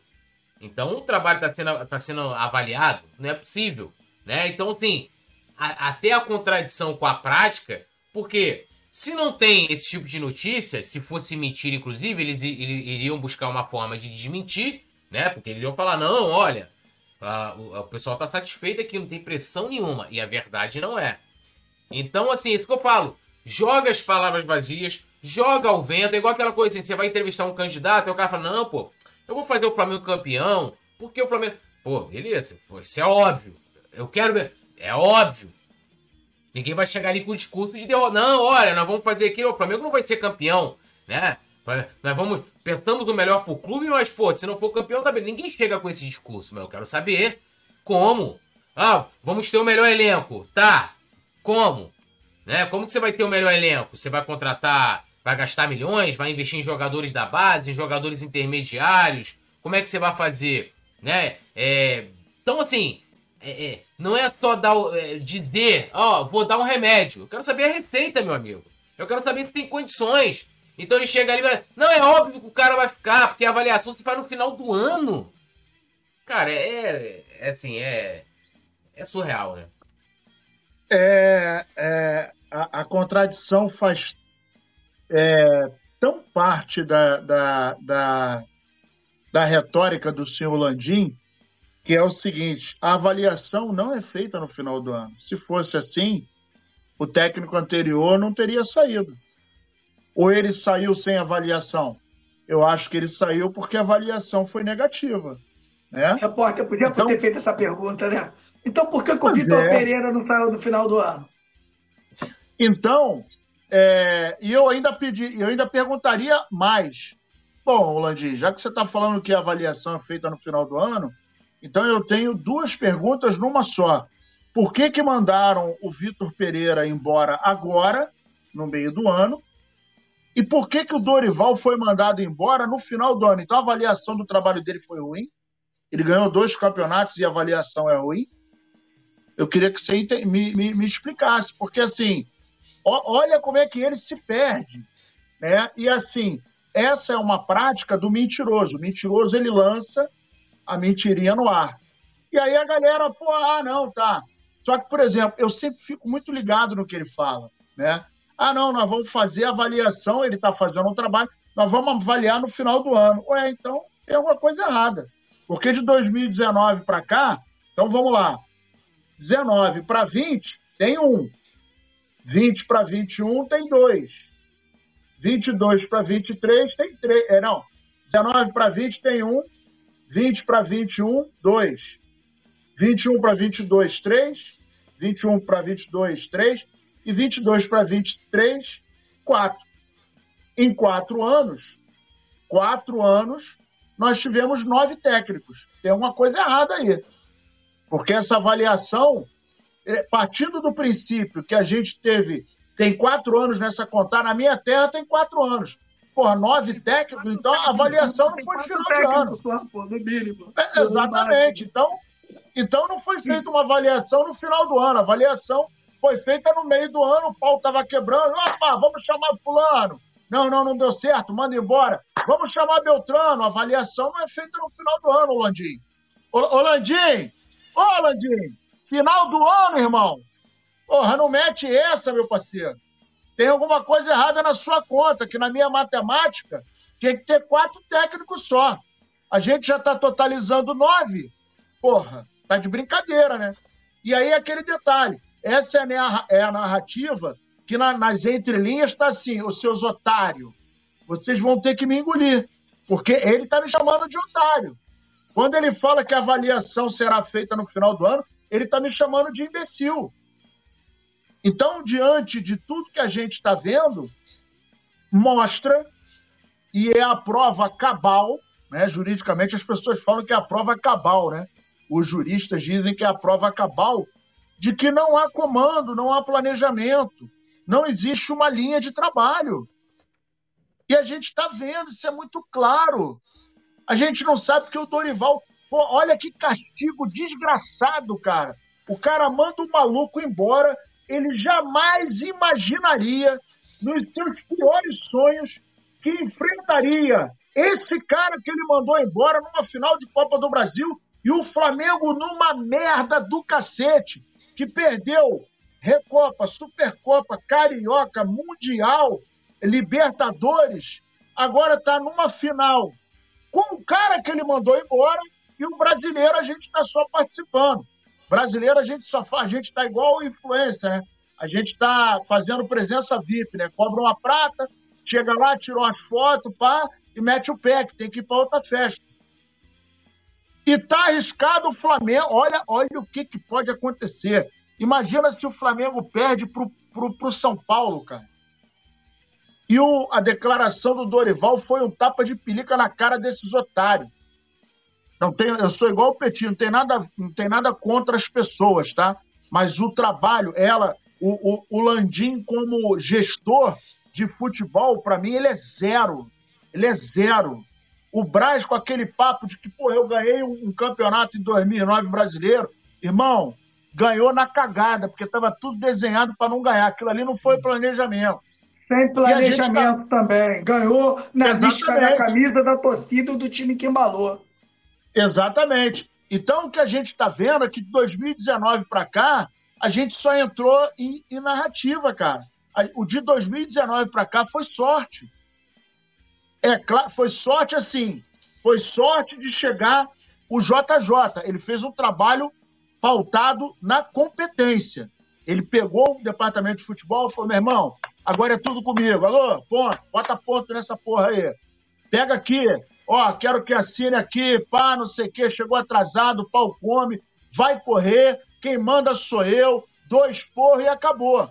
Então o trabalho está sendo, tá sendo avaliado, não é possível, né? Então assim, a, até a contradição com a prática, porque se não tem esse tipo de notícia, se fosse mentira, inclusive, eles, iriam buscar uma forma de desmentir, né? Porque eles iam falar, não, olha, a, o, o, pessoal tá satisfeito aqui, não tem pressão nenhuma. E a verdade não é. Então, assim, isso que eu falo. Joga as palavras vazias, joga ao vento. É igual aquela coisa assim, você vai entrevistar um candidato, e o cara fala, não, pô, eu vou fazer o Flamengo campeão, porque o Flamengo... Pô, beleza, pô, isso é óbvio. Eu quero ver... É óbvio. Ninguém vai chegar ali com o discurso de derrota. Não, olha, nós vamos fazer aquilo, o Flamengo não vai ser campeão, né? Nós vamos. Pensamos o melhor pro clube, mas, pô, se não for campeão, tá bem. Ninguém chega com esse discurso, mas eu quero saber como. Ah, vamos ter o melhor elenco. Tá. Como? Né? Como que você vai ter o melhor elenco? Você vai contratar, vai gastar milhões, vai investir em jogadores da base, em jogadores intermediários? Como é que você vai fazer? Né? É... Então, assim, é, é, não é só dar, é, dizer, ó, oh, vou dar um remédio. Eu quero saber a receita, meu amigo. Eu quero saber se tem condições. Então ele chega ali e fala, não, é óbvio que o cara vai ficar, porque a avaliação se faz no final do ano. Cara, é, é assim, é, é surreal, né? É, é a, a, contradição faz é, tão parte da, da, da, da retórica do senhor Landim que é o seguinte: a avaliação não é feita no final do ano. Se fosse assim, o técnico anterior não teria saído. Ou ele saiu sem avaliação? Eu acho que ele saiu porque a avaliação foi negativa. Né? Repórter, podia então, ter feito essa pergunta, né? Então, por que, que o Vitor é. Pereira não saiu no final do ano? Então, é, e eu ainda pedi, eu ainda perguntaria mais. Bom, Landim, já que você está falando que a avaliação é feita no final do ano, então eu tenho duas perguntas numa só. Por que, que mandaram o Vitor Pereira embora agora, no meio do ano? E por que, que o Dorival foi mandado embora no final do ano? Então a avaliação do trabalho dele foi ruim. Ele ganhou dois campeonatos e a avaliação é ruim. Eu queria que você me, me, me explicasse, porque assim, olha como é que ele se perde. Né? E assim, essa é uma prática do mentiroso. O mentiroso ele lança a mentirinha no ar. E aí a galera, pô, ah, não, tá. Só que, por exemplo, eu sempre fico muito ligado no que ele fala, né? Ah, não, nós vamos fazer avaliação, ele está fazendo um trabalho, nós vamos avaliar no final do ano. Ué, então tem alguma coisa errada. Porque de 2019 para cá, então vamos lá, 19 para 20 tem um, 20 para 21 tem dois, 22 para 23 tem três, é, não, 19 para 20 tem um, 20 para 21, 2. 21 para 22, 3. 21 para 22, 3. E 22 para 23, 4. Em quatro anos, quatro anos, nós tivemos nove técnicos. Tem uma coisa errada aí. Porque essa avaliação, é, partindo do princípio que a gente teve, tem quatro anos nessa conta, na minha terra tem quatro anos porra, nove técnicos, então a avaliação não foi final de ano. É, exatamente. Então, então não foi feita uma avaliação no final do ano. A avaliação foi feita no meio do ano, o pau estava quebrando. Opa, vamos chamar fulano. Não, não, não deu certo, manda embora. Vamos chamar Beltrano. A avaliação não é feita no final do ano, Landim. Ô, ô Landim! Ô, Landim! Final do ano, irmão! Porra, não mete essa, meu parceiro tem alguma coisa errada na sua conta, que na minha matemática tinha que ter quatro técnicos só. A gente já está totalizando nove. Porra, tá de brincadeira, né? E aí aquele detalhe. Essa é a, é a narrativa que na, nas entrelinhas está assim, os seus otários, vocês vão ter que me engolir, porque ele está me chamando de otário. Quando ele fala que a avaliação será feita no final do ano, ele está me chamando de imbecil. Então, diante de tudo que a gente está vendo, mostra, e é a prova cabal, né? juridicamente as pessoas falam que é a prova cabal, né? os juristas dizem que é a prova cabal, de que não há comando, não há planejamento, não existe uma linha de trabalho. E a gente está vendo, isso é muito claro. A gente não sabe que o Dorival. Pô, olha que castigo desgraçado, cara. O cara manda o maluco embora ele jamais imaginaria, nos seus piores sonhos, que enfrentaria esse cara que ele mandou embora numa final de Copa do Brasil e o Flamengo numa merda do cacete, que perdeu Recopa, Supercopa, Carioca, Mundial, Libertadores, agora está numa final com o cara que ele mandou embora e o brasileiro a gente está só participando. Brasileiro, a gente só faz, a gente está igual o influencer, né? A gente está fazendo presença VIP, né? Cobra uma prata, chega lá, tira umas fotos, pá, e mete o pé, que tem que ir para outra festa. E tá arriscado o Flamengo. Olha, olha o que, que pode acontecer. Imagina se o Flamengo perde pro, pro, pro São Paulo, cara. E o, a declaração do Dorival foi um tapa de pelica na cara desses otários. Não tem, eu sou igual o Petit, não tem nada, não tem nada contra as pessoas, tá? Mas o trabalho, ela, o, o, o Landim como gestor de futebol, para mim, ele é zero. Ele é zero. O Braz com aquele papo de que, pô, eu ganhei um, um campeonato em 2009 brasileiro. Irmão, ganhou na cagada, porque estava tudo desenhado para não ganhar. Aquilo ali não foi planejamento. Sem planejamento tá... também. Ganhou na vista da camisa da torcida do time que embalou. Exatamente. Então, o que a gente está vendo é que de 2019 para cá, a gente só entrou em, em narrativa, cara. O de 2019 para cá foi sorte. É claro, foi sorte assim. Foi sorte de chegar o JJ. Ele fez um trabalho pautado na competência. Ele pegou o departamento de futebol e falou: meu irmão, agora é tudo comigo. Alô, ponto, bota ponto nessa porra aí. Pega aqui, ó, quero que assine aqui, pá, não sei o quê, chegou atrasado, pau come, vai correr, quem manda sou eu, dois porra e acabou.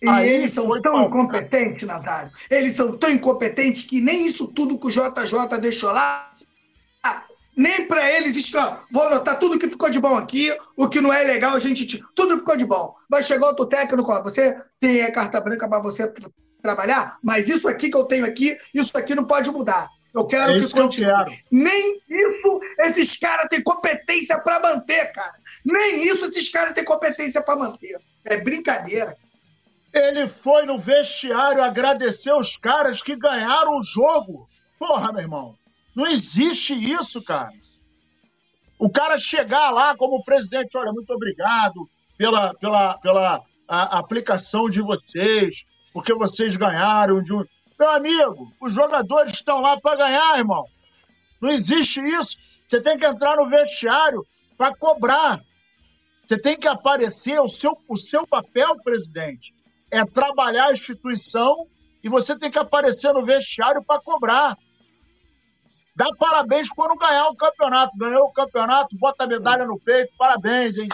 E Aí eles são tão pau. incompetentes, Nazário, eles são tão incompetentes que nem isso tudo que o JJ deixou lá, nem para eles estão. Vou anotar tudo que ficou de bom aqui, o que não é legal, a gente. Tudo ficou de bom. Vai chegar outro técnico, ó, você tem a carta branca para você trabalhar, mas isso aqui que eu tenho aqui, isso aqui não pode mudar. Eu quero é que continue. Que Nem isso esses caras têm competência para manter, cara. Nem isso esses caras têm competência para manter. É brincadeira. Ele foi no vestiário agradecer os caras que ganharam o jogo. Porra, meu irmão. Não existe isso, cara. O cara chegar lá como presidente, olha, muito obrigado pela, pela, pela a, aplicação de vocês, porque vocês ganharam de um. Meu amigo, os jogadores estão lá para ganhar, irmão. Não existe isso. Você tem que entrar no vestiário para cobrar. Você tem que aparecer o seu, o seu papel, presidente, é trabalhar a instituição e você tem que aparecer no vestiário para cobrar. Dá parabéns quando ganhar o campeonato. Ganhou o campeonato, bota a medalha no peito, parabéns, hein?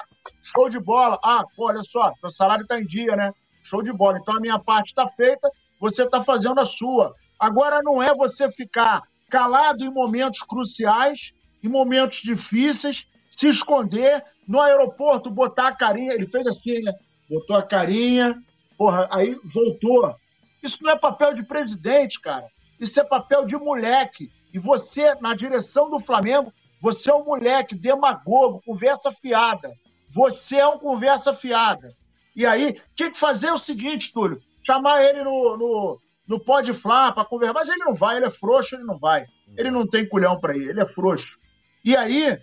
Show de bola. Ah, pô, olha só, seu salário está em dia, né? Show de bola. Então a minha parte está feita, você está fazendo a sua. Agora não é você ficar calado em momentos cruciais, em momentos difíceis, se esconder no aeroporto, botar a carinha. Ele fez assim, né? Botou a carinha, Porra, aí voltou. Isso não é papel de presidente, cara. Isso é papel de moleque. E você, na direção do Flamengo, você é um moleque demagogo, conversa fiada. Você é um conversa fiada. E aí, tinha que fazer o seguinte, Túlio: chamar ele no, no, no Pode Flá para conversar. Mas ele não vai, ele é frouxo, ele não vai. Ele não tem culhão para ir, ele é frouxo. E aí,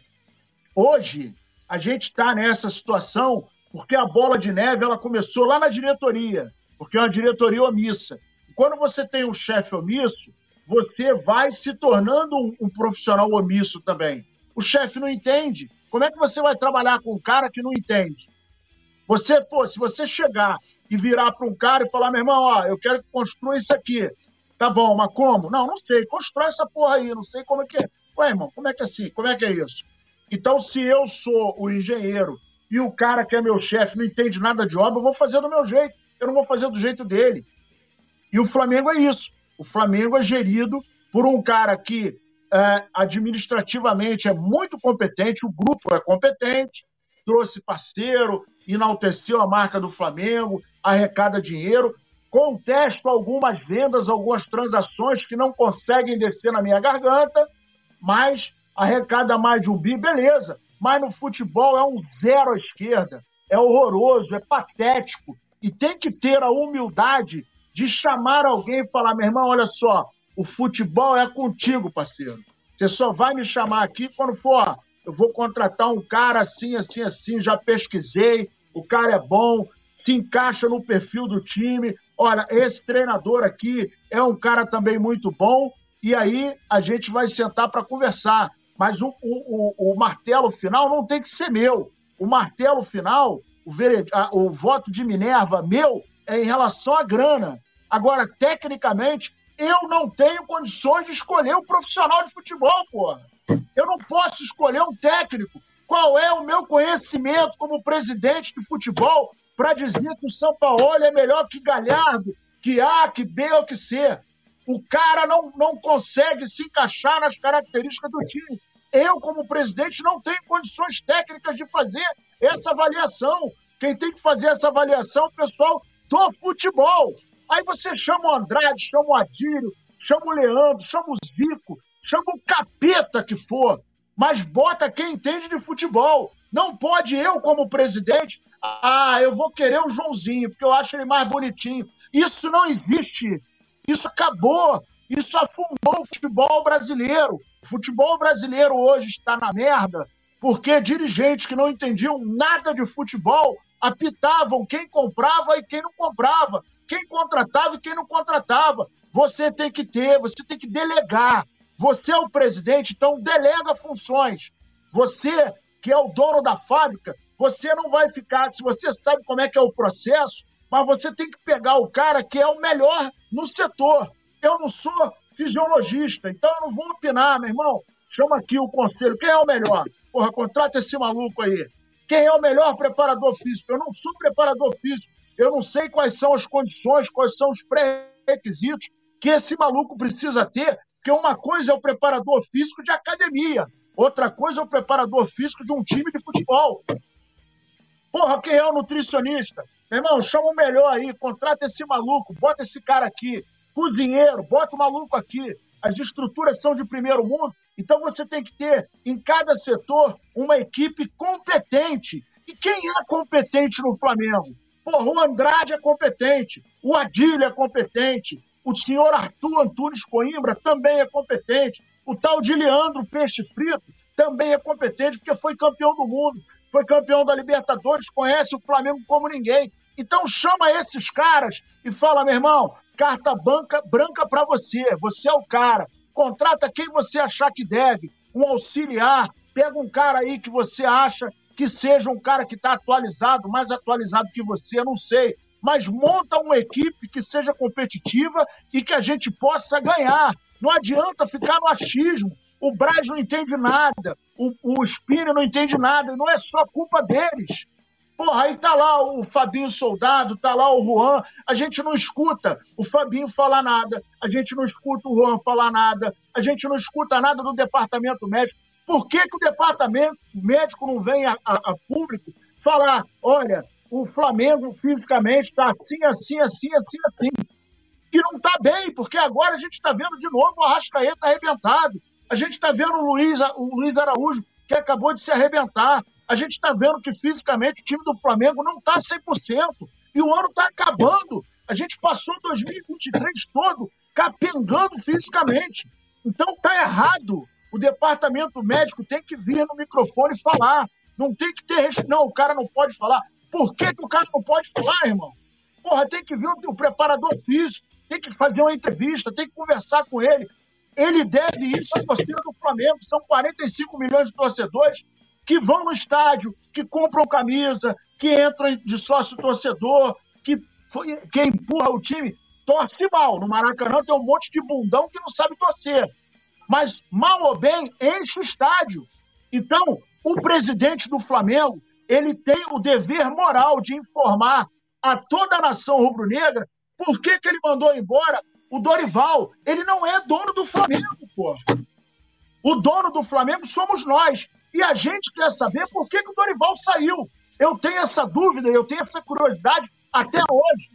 hoje, a gente está nessa situação porque a bola de neve ela começou lá na diretoria, porque é uma diretoria omissa. Quando você tem um chefe omisso, você vai se tornando um, um profissional omisso também. O chefe não entende. Como é que você vai trabalhar com um cara que não entende? Você, pô, se você chegar e virar para um cara e falar, meu irmão, ó, eu quero que construa isso aqui. Tá bom, mas como? Não, não sei. Constrói essa porra aí, não sei como é que é. Ué, irmão, como é que é assim? Como é que é isso? Então, se eu sou o engenheiro e o cara que é meu chefe não entende nada de obra, eu vou fazer do meu jeito. Eu não vou fazer do jeito dele. E o Flamengo é isso. O Flamengo é gerido por um cara que é, administrativamente é muito competente, o grupo é competente, trouxe parceiro, enalteceu a marca do Flamengo, arrecada dinheiro. Contesto algumas vendas, algumas transações que não conseguem descer na minha garganta, mas arrecada mais de um bi, beleza mas no futebol é um zero à esquerda. É horroroso, é patético. E tem que ter a humildade de chamar alguém e falar: meu irmão, olha só, o futebol é contigo, parceiro. Você só vai me chamar aqui quando for, eu vou contratar um cara assim, assim, assim, já pesquisei, o cara é bom, se encaixa no perfil do time. Olha, esse treinador aqui é um cara também muito bom, e aí a gente vai sentar para conversar. Mas o, o, o, martelo final não tem que ser meu. O martelo final, o, vered... o voto de Minerva meu, é em relação à grana. Agora, tecnicamente, eu não tenho condições de escolher um profissional de futebol, porra. Eu não posso escolher um técnico. Qual é o meu conhecimento como presidente de futebol para dizer que o São Paulo é melhor que Galhardo, que A, que B ou que C? O cara não, não consegue se encaixar nas características do time. Eu, como presidente, não tenho condições técnicas de fazer essa avaliação. Quem tem que fazer essa avaliação é o pessoal do futebol. Aí você chama o Andrade, chama o Adílio, chama o Leandro, chama o Zico, chama o capeta que for, mas bota quem entende de futebol. Não pode eu, como presidente, ah, eu vou querer o Joãozinho, porque eu acho ele mais bonitinho. Isso não existe. Isso acabou. Isso afundou o futebol brasileiro. O futebol brasileiro hoje está na merda porque dirigentes que não entendiam nada de futebol apitavam quem comprava e quem não comprava, quem contratava e quem não contratava. Você tem que ter, você tem que delegar. Você é o presidente, então delega funções. Você, que é o dono da fábrica, você não vai ficar, se você sabe como é que é o processo, mas você tem que pegar o cara que é o melhor no setor. Eu não sou fisiologista, então eu não vou opinar, meu irmão. Chama aqui o conselho. Quem é o melhor? Porra, contrata esse maluco aí. Quem é o melhor preparador físico? Eu não sou preparador físico. Eu não sei quais são as condições, quais são os pré-requisitos que esse maluco precisa ter, porque uma coisa é o preparador físico de academia, outra coisa é o preparador físico de um time de futebol. Porra, quem é o nutricionista? Irmão, chama o melhor aí, contrata esse maluco, bota esse cara aqui. Cozinheiro, bota o maluco aqui. As estruturas são de primeiro mundo, então você tem que ter em cada setor uma equipe competente. E quem é competente no Flamengo? Porra, o Andrade é competente, o Adílio é competente, o senhor Arthur Antunes Coimbra também é competente, o tal de Leandro Peixe Frito também é competente, porque foi campeão do mundo, foi campeão da Libertadores, conhece o Flamengo como ninguém. Então chama esses caras e fala, meu irmão, carta branca, branca para você, você é o cara. Contrata quem você achar que deve, um auxiliar, pega um cara aí que você acha que seja um cara que está atualizado, mais atualizado que você, não sei. Mas monta uma equipe que seja competitiva e que a gente possa ganhar. Não adianta ficar no achismo. O Braz não entende nada, o, o não entende nada, não é só culpa deles. Porra, aí tá lá o Fabinho Soldado, tá lá o Juan, a gente não escuta o Fabinho falar nada, a gente não escuta o Juan falar nada, a gente não escuta nada do departamento médico. Por que, que o departamento médico não vem a, a, a público falar, olha, o Flamengo fisicamente está assim, assim, assim, assim, assim. E não está bem, porque agora a gente está vendo de novo o Arrascaeta arrebentado. A gente está vendo o Luiz, o Luiz Araújo, que acabou de se arrebentar. A gente está vendo que fisicamente o time do Flamengo não está 100%. E o ano está acabando. A gente passou 2023 todo capengando fisicamente. Então está errado. O departamento médico tem que vir no microfone falar. Não tem que ter. Não, o cara não pode falar. Por que, que o cara não pode falar, irmão? Porra, tem que vir o preparador físico, tem que fazer uma entrevista, tem que conversar com ele. Ele deve isso à torcida do Flamengo. São 45 milhões de torcedores que vão no estádio, que compram camisa, que entram de sócio torcedor, que, que empurra o time. Torce mal. No Maracanã tem um monte de bundão que não sabe torcer. Mas, mal ou bem, enche o estádio. Então, o presidente do Flamengo ele tem o dever moral de informar a toda a nação rubro-negra por que, que ele mandou embora o Dorival. Ele não é dono do Flamengo, pô. O dono do Flamengo somos nós. E a gente quer saber por que, que o Dorival saiu. Eu tenho essa dúvida, eu tenho essa curiosidade até hoje.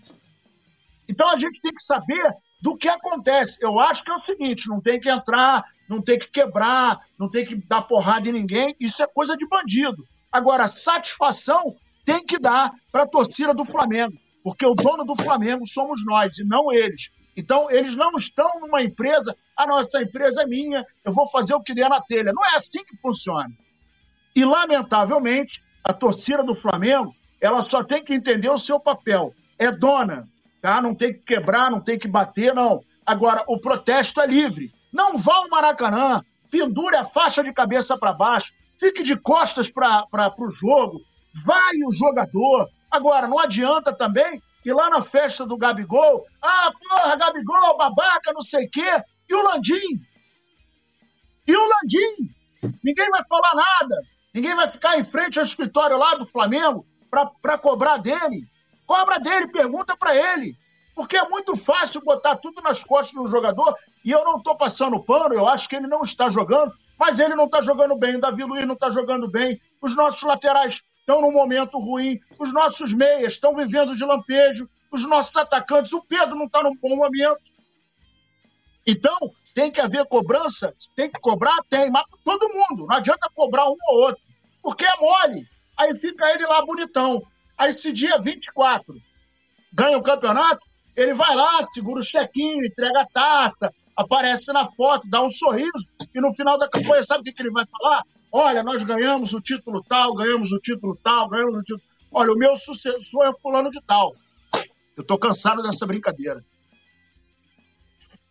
Então a gente tem que saber do que acontece. Eu acho que é o seguinte: não tem que entrar, não tem que quebrar, não tem que dar porrada em ninguém. Isso é coisa de bandido. Agora, satisfação tem que dar para a torcida do Flamengo, porque o dono do Flamengo somos nós e não eles. Então, eles não estão numa empresa, a ah, nossa empresa é minha, eu vou fazer o que der na telha. Não é assim que funciona. E, lamentavelmente, a torcida do Flamengo, ela só tem que entender o seu papel. É dona, tá? Não tem que quebrar, não tem que bater, não. Agora, o protesto é livre. Não vá ao Maracanã, pendure a faixa de cabeça para baixo, fique de costas para o jogo, vai o jogador. Agora, não adianta também que lá na festa do Gabigol, ah, porra, Gabigol, babaca, não sei o quê, e o Landim? E o Landim? Ninguém vai falar nada. Ninguém vai ficar em frente ao escritório lá do Flamengo para cobrar dele. Cobra dele, pergunta para ele. Porque é muito fácil botar tudo nas costas do jogador e eu não estou passando pano, eu acho que ele não está jogando, mas ele não está jogando bem, o Davi Luiz não está jogando bem, os nossos laterais estão num momento ruim, os nossos meias estão vivendo de lampejo, os nossos atacantes, o Pedro não está num bom momento. Então, tem que haver cobrança, tem que cobrar, tem, mas todo mundo, não adianta cobrar um ou outro, porque é mole. Aí fica ele lá bonitão. Aí esse dia 24 ganha o campeonato, ele vai lá, segura o chequinho, entrega a taça, aparece na foto, dá um sorriso, e no final da campanha, sabe o que, que ele vai falar? Olha, nós ganhamos o título tal, ganhamos o título tal, ganhamos o título. Olha, o meu sucessor é fulano de tal. Eu tô cansado dessa brincadeira.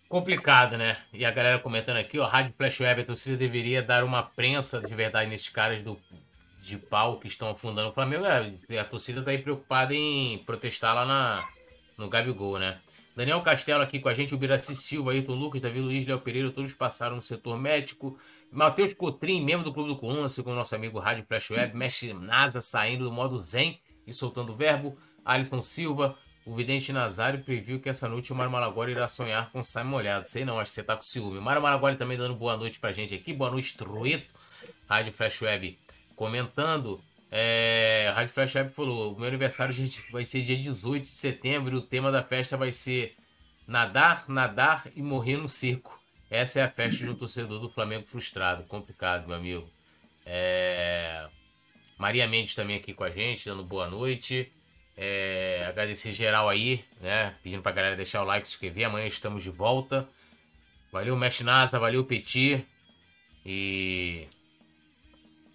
Complicado, né? E a galera comentando aqui, ó, Rádio Flash Web, a torcida deveria dar uma prensa de verdade nesses caras do, de pau que estão afundando o Flamengo. É, a torcida tá aí preocupada em protestar lá na, no Gabigol, né? Daniel Castelo aqui com a gente, o Biraci Silva, Ayrton Lucas, Davi Luiz, Léo Pereira, todos passaram no setor médico. Matheus Cotrim, membro do Clube do Coluna, segundo nosso amigo Rádio Flash Web, Mestre Nasa saindo do modo zen e soltando o verbo. Alisson Silva, o vidente Nazário previu que essa noite o Mário Malagoli irá sonhar com Sai Molhado. Sei não, acho que você tá com ciúme. Mário Malagoli também dando boa noite pra gente aqui. Boa noite, Trueto. Rádio Flash Web comentando. É, Rádio Flash Web falou: o meu aniversário gente, vai ser dia 18 de setembro e o tema da festa vai ser nadar, nadar e morrer no circo. Essa é a festa de um torcedor do Flamengo frustrado. Complicado, meu amigo. É... Maria Mendes também aqui com a gente, dando boa noite. É, agradecer geral aí, né? Pedindo pra galera deixar o like, se inscrever. Amanhã estamos de volta. Valeu, Mestre Nasa, valeu, Petit. E.